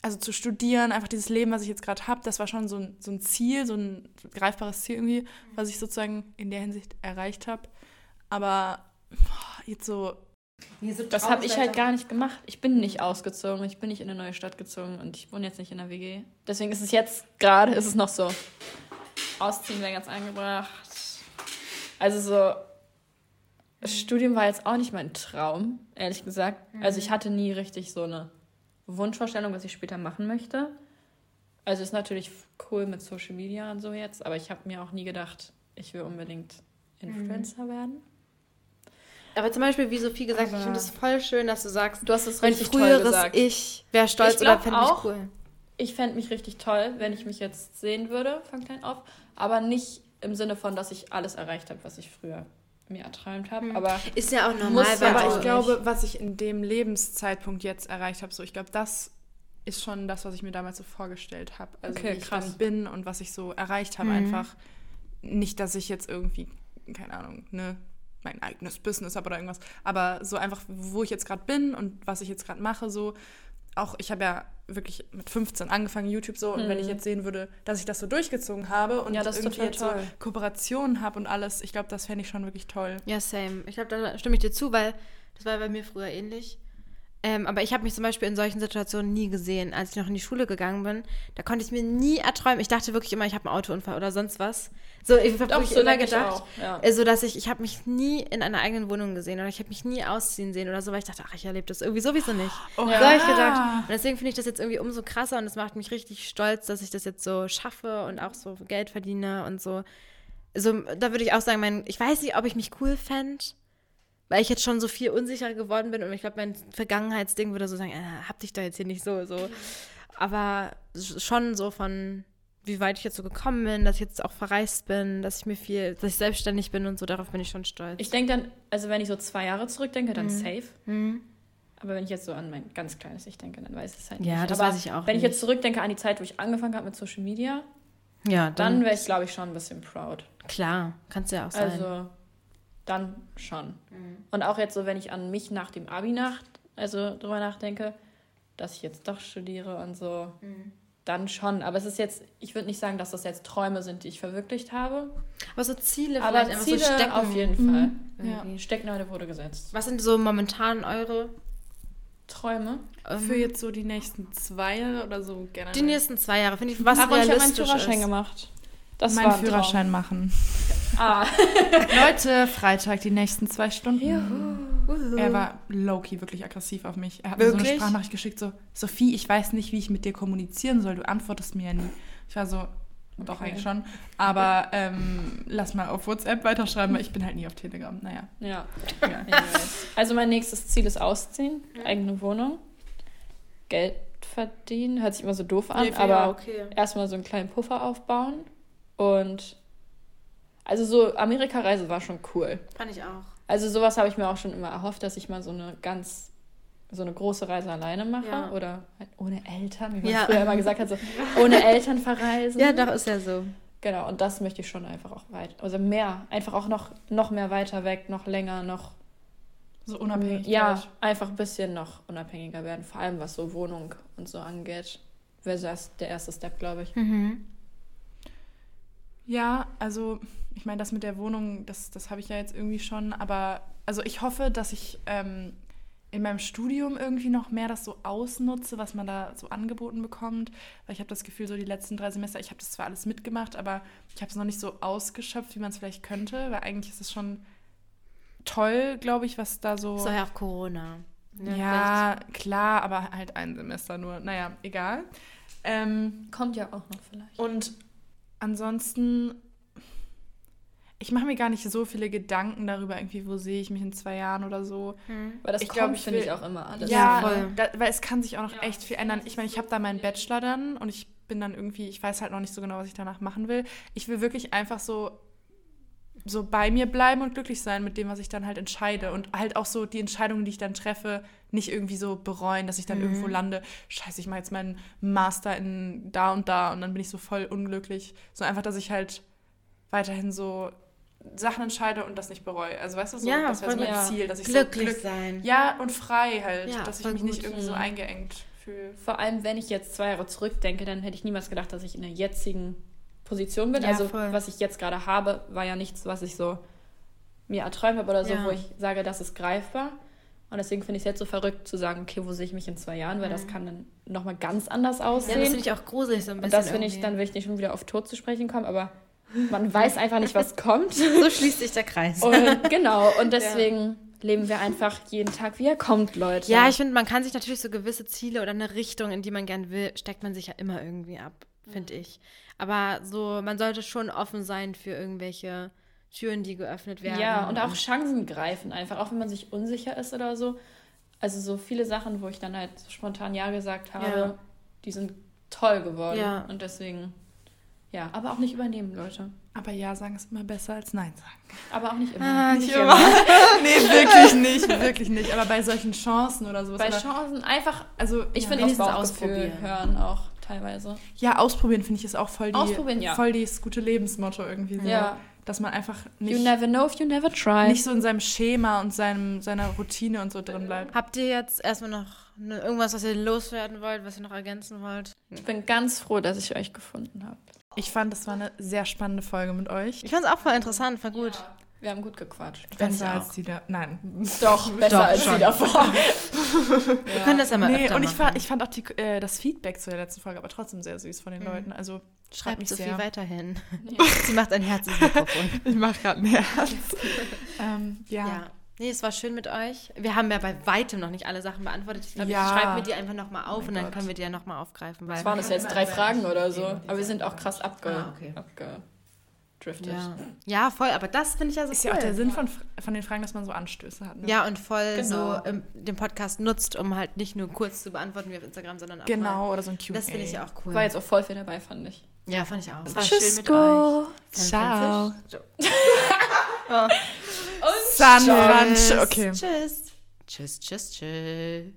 Speaker 3: also zu studieren, einfach dieses Leben, was ich jetzt gerade habe, das war schon so ein, so ein Ziel, so ein greifbares Ziel irgendwie, was ich sozusagen in der Hinsicht erreicht habe. Aber boah, jetzt so,
Speaker 2: Das habe ich halt gar nicht gemacht. Ich bin nicht ausgezogen, ich bin nicht in eine neue Stadt gezogen und ich wohne jetzt nicht in der WG. Deswegen ist es jetzt gerade, ist es noch so. Ausziehen wäre ganz angebracht. Also so, das Studium war jetzt auch nicht mein Traum, ehrlich gesagt. Also ich hatte nie richtig so eine Wunschvorstellung, was ich später machen möchte. Also ist natürlich cool mit Social Media und so jetzt, aber ich habe mir auch nie gedacht, ich will unbedingt Influencer werden.
Speaker 1: Aber zum Beispiel, wie Sophie gesagt hat, ich
Speaker 2: Aber-
Speaker 1: finde es voll schön, dass du sagst,
Speaker 2: Du hast es
Speaker 1: mein
Speaker 2: richtig toll
Speaker 1: früheres
Speaker 2: gesagt.
Speaker 1: Ich wäre stolz
Speaker 2: Ich
Speaker 1: oder fände ich
Speaker 2: auch.
Speaker 1: cool.
Speaker 2: Ich fände mich richtig toll, wenn ich mich jetzt sehen würde, von klein auf. Aber nicht im Sinne von, dass ich alles erreicht habe, was ich früher mir erträumt habe. Aber
Speaker 1: Ist ja auch normal,
Speaker 2: Muss
Speaker 3: aber
Speaker 2: auch
Speaker 3: ich glaube, was ich in dem Lebenszeitpunkt jetzt erreicht habe, so ich glaube, das ist schon das, was ich mir damals so vorgestellt habe. Also
Speaker 2: Okay,
Speaker 3: wie ich
Speaker 2: krass.
Speaker 3: dann bin und was ich so erreicht habe, einfach nicht, dass ich jetzt irgendwie, keine Ahnung, ne, mein eigenes Business habe oder irgendwas, aber so einfach, wo ich jetzt gerade bin und was ich jetzt gerade mache, so auch, ich habe ja wirklich mit 15 angefangen, YouTube so, und wenn ich jetzt sehen würde, dass ich das so durchgezogen habe und
Speaker 2: Mhm. Ja,
Speaker 3: irgendwie jetzt so
Speaker 2: toll.
Speaker 3: Kooperationen habe und alles, ich glaube, das fände ich schon wirklich toll.
Speaker 1: Ja, same. Ich glaube, da stimme ich dir zu, weil das war bei mir früher ähnlich. Ähm, aber ich habe mich zum Beispiel in solchen Situationen nie gesehen. Als ich noch in die Schule gegangen bin, da konnte ich mir nie erträumen. Ich dachte wirklich immer, ich habe einen Autounfall oder sonst was. So, ich habe wirklich
Speaker 2: so
Speaker 1: immer
Speaker 2: ich
Speaker 1: gedacht,
Speaker 2: auch, ja.
Speaker 1: äh, so dass ich, ich habe mich nie in einer eigenen Wohnung gesehen oder ich habe mich nie ausziehen sehen oder so, weil ich dachte, ach, ich erlebe das irgendwie sowieso nicht.
Speaker 3: Oh,
Speaker 1: So habe ich gedacht. Und deswegen finde ich das jetzt irgendwie umso krasser und es macht mich richtig stolz, dass ich das jetzt so schaffe und auch so Geld verdiene und so. So, da würde ich auch sagen, mein, ich weiß nicht, ob ich mich cool fände, weil ich jetzt schon so viel unsicherer geworden bin und ich glaube, mein Vergangenheitsding würde so sagen, äh, hab dich doch jetzt hier nicht so, so. Aber schon so von, wie weit ich jetzt so gekommen bin, dass ich jetzt auch verreist bin, dass ich mir viel, dass ich selbstständig bin und so, darauf bin ich schon stolz.
Speaker 2: ich denke dann, also wenn ich so zwei Jahre zurückdenke, dann safe. Aber wenn ich jetzt so an mein ganz kleines Ich denke, dann weiß ich es halt
Speaker 1: Ja,
Speaker 2: nicht.
Speaker 1: das
Speaker 2: Aber
Speaker 1: weiß ich auch
Speaker 2: Wenn ich
Speaker 1: nicht.
Speaker 2: jetzt zurückdenke an die Zeit, wo ich angefangen habe mit Social Media,
Speaker 1: ja,
Speaker 2: dann wäre ich, glaube ich, schon ein bisschen proud.
Speaker 1: klar, kannst du ja auch sein.
Speaker 2: Also dann schon.
Speaker 1: Mhm.
Speaker 2: Und auch jetzt so, wenn ich an mich nach dem Abi nach, also drüber nachdenke, dass ich jetzt doch studiere und so,
Speaker 1: Mhm.
Speaker 2: dann schon. Aber es ist jetzt, ich würde nicht sagen, dass das jetzt Träume sind, die ich verwirklicht habe.
Speaker 1: aber so Ziele
Speaker 2: Aber
Speaker 1: vielleicht einfach
Speaker 2: Ziele
Speaker 1: so stecken.
Speaker 2: auf jeden Fall.
Speaker 3: Ja.
Speaker 1: irgendwie.
Speaker 2: Stecknadel wurde gesetzt.
Speaker 1: Was sind so momentan eure
Speaker 2: Träume.
Speaker 3: Für jetzt so die nächsten zwei Jahre oder so gerne.
Speaker 1: Die nächsten zwei Jahre finde ich, was
Speaker 2: Aber ich habe meinen
Speaker 1: realistisch
Speaker 2: Führerschein
Speaker 1: ist.
Speaker 2: gemacht. Das
Speaker 3: meinen Führerschein machen.
Speaker 2: Ah.
Speaker 3: Leute, Freitag die nächsten zwei Stunden. Er war low-key wirklich aggressiv auf mich. Er hat mir so eine
Speaker 1: Wirklich?
Speaker 3: Sprachnachricht geschickt, so, Sophie, ich weiß nicht, wie ich mit dir kommunizieren soll. Du antwortest mir ja nie. Ich war so, doch
Speaker 2: Okay.
Speaker 3: eigentlich schon. Aber ähm, lass mal auf WhatsApp weiterschreiben, weil ich bin halt nie auf Telegram. Naja,
Speaker 2: Ja. Anyways. Also mein nächstes Ziel ist ausziehen, eigene Wohnung, Geld verdienen, hört sich immer so doof an,
Speaker 1: Ja,
Speaker 2: aber
Speaker 1: okay.
Speaker 2: erstmal so einen kleinen Puffer aufbauen und also so Amerika-Reise war schon cool.
Speaker 1: Fand ich auch.
Speaker 2: Also sowas habe ich mir auch schon immer erhofft, dass ich mal so eine ganz so eine große Reise alleine mache
Speaker 1: Ja.
Speaker 2: oder halt ohne Eltern, wie man
Speaker 1: Ja.
Speaker 2: früher immer gesagt hat, so ohne Eltern verreisen.
Speaker 1: Ja, doch, ist ja so.
Speaker 2: Genau, und das möchte ich schon einfach auch weit, also mehr, einfach auch noch, noch mehr weiter weg, noch länger, noch
Speaker 3: So unabhängig.
Speaker 2: ja, einfach ein bisschen noch unabhängiger werden, vor allem was so Wohnung und so angeht. Wäre das der erste Step, glaube ich.
Speaker 1: Mhm.
Speaker 3: Ja, also ich meine, das mit der Wohnung, das, das habe ich ja jetzt irgendwie schon, aber also ich hoffe, dass ich ähm, in meinem Studium irgendwie noch mehr das so ausnutze, was man da so angeboten bekommt, weil ich habe das Gefühl, so die letzten drei Semester, ich habe das zwar alles mitgemacht, aber ich habe es noch nicht so ausgeschöpft, wie man es vielleicht könnte, weil eigentlich ist es schon toll, glaube ich, was da so...
Speaker 1: Doch ja auch Corona. Ne?
Speaker 3: ja, klar, aber halt ein Semester nur. Naja, egal. Ähm,
Speaker 2: Kommt ja auch noch vielleicht.
Speaker 3: und ansonsten, ich mache mir gar nicht so viele Gedanken darüber, irgendwie, wo sehe ich mich in zwei Jahren oder so.
Speaker 1: Hm.
Speaker 2: Weil das
Speaker 3: Ich
Speaker 2: kommt, finde ich auch immer alles.
Speaker 1: Ja,
Speaker 3: Ja,
Speaker 1: voll.
Speaker 3: Da, weil es kann sich auch noch echt viel ändern. Ich meine, ich habe da meinen Bachelor dann und ich bin dann irgendwie, ich weiß halt noch nicht so genau, was ich danach machen will. Ich will wirklich einfach so, so bei mir bleiben und glücklich sein mit dem, was ich dann halt entscheide. Und halt auch so die Entscheidungen, die ich dann treffe, nicht irgendwie so bereuen, dass ich dann irgendwo lande. Scheiße, ich mache jetzt meinen Master in da und da und dann bin ich so voll unglücklich. So einfach, dass ich halt weiterhin so Sachen entscheide und das nicht bereue. Also weißt du, so,
Speaker 1: Ja,
Speaker 3: das wäre so mein
Speaker 2: gut.
Speaker 3: Ziel, dass ich
Speaker 1: Glücklich
Speaker 3: so Glück,
Speaker 1: sein.
Speaker 3: ja, und frei halt,
Speaker 1: Ja,
Speaker 3: dass ich mich nicht
Speaker 1: gut.
Speaker 3: irgendwie so
Speaker 2: Mhm.
Speaker 3: eingeengt fühle.
Speaker 2: Vor allem, wenn ich jetzt zwei Jahre zurückdenke, dann hätte ich niemals gedacht, dass ich in der jetzigen Position bin.
Speaker 1: Ja,
Speaker 2: also,
Speaker 1: voll.
Speaker 2: was ich jetzt gerade habe, war ja nichts, was ich so mir erträumt habe oder so,
Speaker 1: Ja.
Speaker 2: wo ich sage, das ist greifbar. Und deswegen finde ich es jetzt so verrückt zu sagen, okay, wo sehe ich mich in zwei Jahren, weil das kann dann nochmal ganz anders
Speaker 1: Ja, das
Speaker 2: aussehen.
Speaker 1: finde ich auch gruselig so ein
Speaker 2: und
Speaker 1: bisschen.
Speaker 2: das finde ich, dann will ich nicht schon wieder auf Tod zu sprechen kommen, aber man weiß einfach nicht, was kommt.
Speaker 1: So schließt sich der Kreis.
Speaker 2: Und genau, und deswegen leben wir einfach jeden Tag, wie er kommt, Leute.
Speaker 1: Ja, ich finde, man kann sich natürlich so gewisse Ziele oder eine Richtung, in die man gern will, steckt man sich ja immer irgendwie ab, finde ich. Aber so, man sollte schon offen sein für irgendwelche Türen, die geöffnet werden.
Speaker 2: Ja, und auch Chancen greifen einfach, auch wenn man sich unsicher ist oder so. Also so viele Sachen, wo ich dann halt spontan Ja gesagt habe,
Speaker 1: Ja.
Speaker 2: die sind toll geworden.
Speaker 1: Ja.
Speaker 2: Und deswegen, ja, aber auch nicht übernehmen, Leute.
Speaker 3: Aber Ja sagen ist immer besser als Nein sagen.
Speaker 2: Aber auch nicht immer.
Speaker 1: Ah, nicht
Speaker 3: Nicht
Speaker 1: immer.
Speaker 3: immer. nee, wirklich nicht, wirklich nicht. Aber bei solchen Chancen oder sowas.
Speaker 2: Bei
Speaker 3: oder,
Speaker 2: Chancen einfach,
Speaker 3: also
Speaker 2: ich
Speaker 3: ja,
Speaker 2: finde auch
Speaker 1: ausprobieren.
Speaker 2: hören auch teilweise.
Speaker 3: ja, ausprobieren finde ich ist auch voll die,
Speaker 2: Ausprobieren, ja.
Speaker 3: voll das gute Lebensmotto irgendwie. So.
Speaker 2: Ja.
Speaker 3: Dass man einfach
Speaker 2: You
Speaker 3: nicht,
Speaker 2: never know if you never try.
Speaker 3: nicht so in seinem Schema und seinem, seiner Routine und so drin bleibt.
Speaker 1: Habt ihr jetzt erstmal noch ne, irgendwas, was ihr loswerden wollt, was ihr noch ergänzen wollt?
Speaker 2: ich bin ganz froh, dass ich euch gefunden habe.
Speaker 3: Ich fand, das war eine sehr spannende Folge mit euch.
Speaker 1: Ich fand es auch voll interessant, voll gut.
Speaker 2: Wir haben gut gequatscht.
Speaker 3: Besser als die da. Nein.
Speaker 2: Doch, besser
Speaker 1: Doch,
Speaker 2: als
Speaker 1: schon.
Speaker 2: die davor.
Speaker 1: Wir können das ja mal
Speaker 3: Nee,
Speaker 1: öfter
Speaker 3: und ich
Speaker 1: machen.
Speaker 3: fand, ich fand auch die, äh, das Feedback zu der letzten Folge aber trotzdem sehr süß von den
Speaker 1: Mhm.
Speaker 3: Leuten. Also
Speaker 1: Schreibt
Speaker 3: mich
Speaker 1: Sophie
Speaker 3: sehr.
Speaker 1: weiterhin. Sie macht ein Herz ins Mikrofon.
Speaker 3: Ich mache gerade ein Herz. ähm, ja.
Speaker 1: Ja. Nee, es war schön mit euch. Wir haben ja bei weitem noch nicht alle Sachen beantwortet. Ich glaube,
Speaker 3: Ja.
Speaker 1: ich schreibe mir die einfach nochmal auf
Speaker 3: mein
Speaker 1: und dann
Speaker 3: Gott.
Speaker 1: können wir die ja nochmal aufgreifen. Weil
Speaker 2: Das waren es jetzt drei Fragen oder so. Aber wir sind auch krass abge
Speaker 1: Ah, okay.
Speaker 2: abgedriftet.
Speaker 1: ja. ja, voll, aber das finde ich ja so
Speaker 3: Ist
Speaker 1: cool.
Speaker 3: ja auch der Sinn von, von den Fragen, dass man so Anstöße hat. Ne?
Speaker 1: Ja, und voll
Speaker 2: Genau.
Speaker 1: so ähm, den Podcast nutzt, um halt nicht nur kurz zu beantworten wie auf Instagram, sondern auch mal.
Speaker 3: Genau, oder so ein Q&A.
Speaker 1: Das finde ich ja auch cool.
Speaker 2: War jetzt auch voll viel dabei, fand ich.
Speaker 1: ja, fand ich auch. Es war
Speaker 2: Tschüss,
Speaker 1: schön mit euch.
Speaker 3: Ciao.
Speaker 1: Oh.
Speaker 3: Sandwich. Okay. tschüss.
Speaker 1: Tschüss. Tschüss, tschüss, tschüss.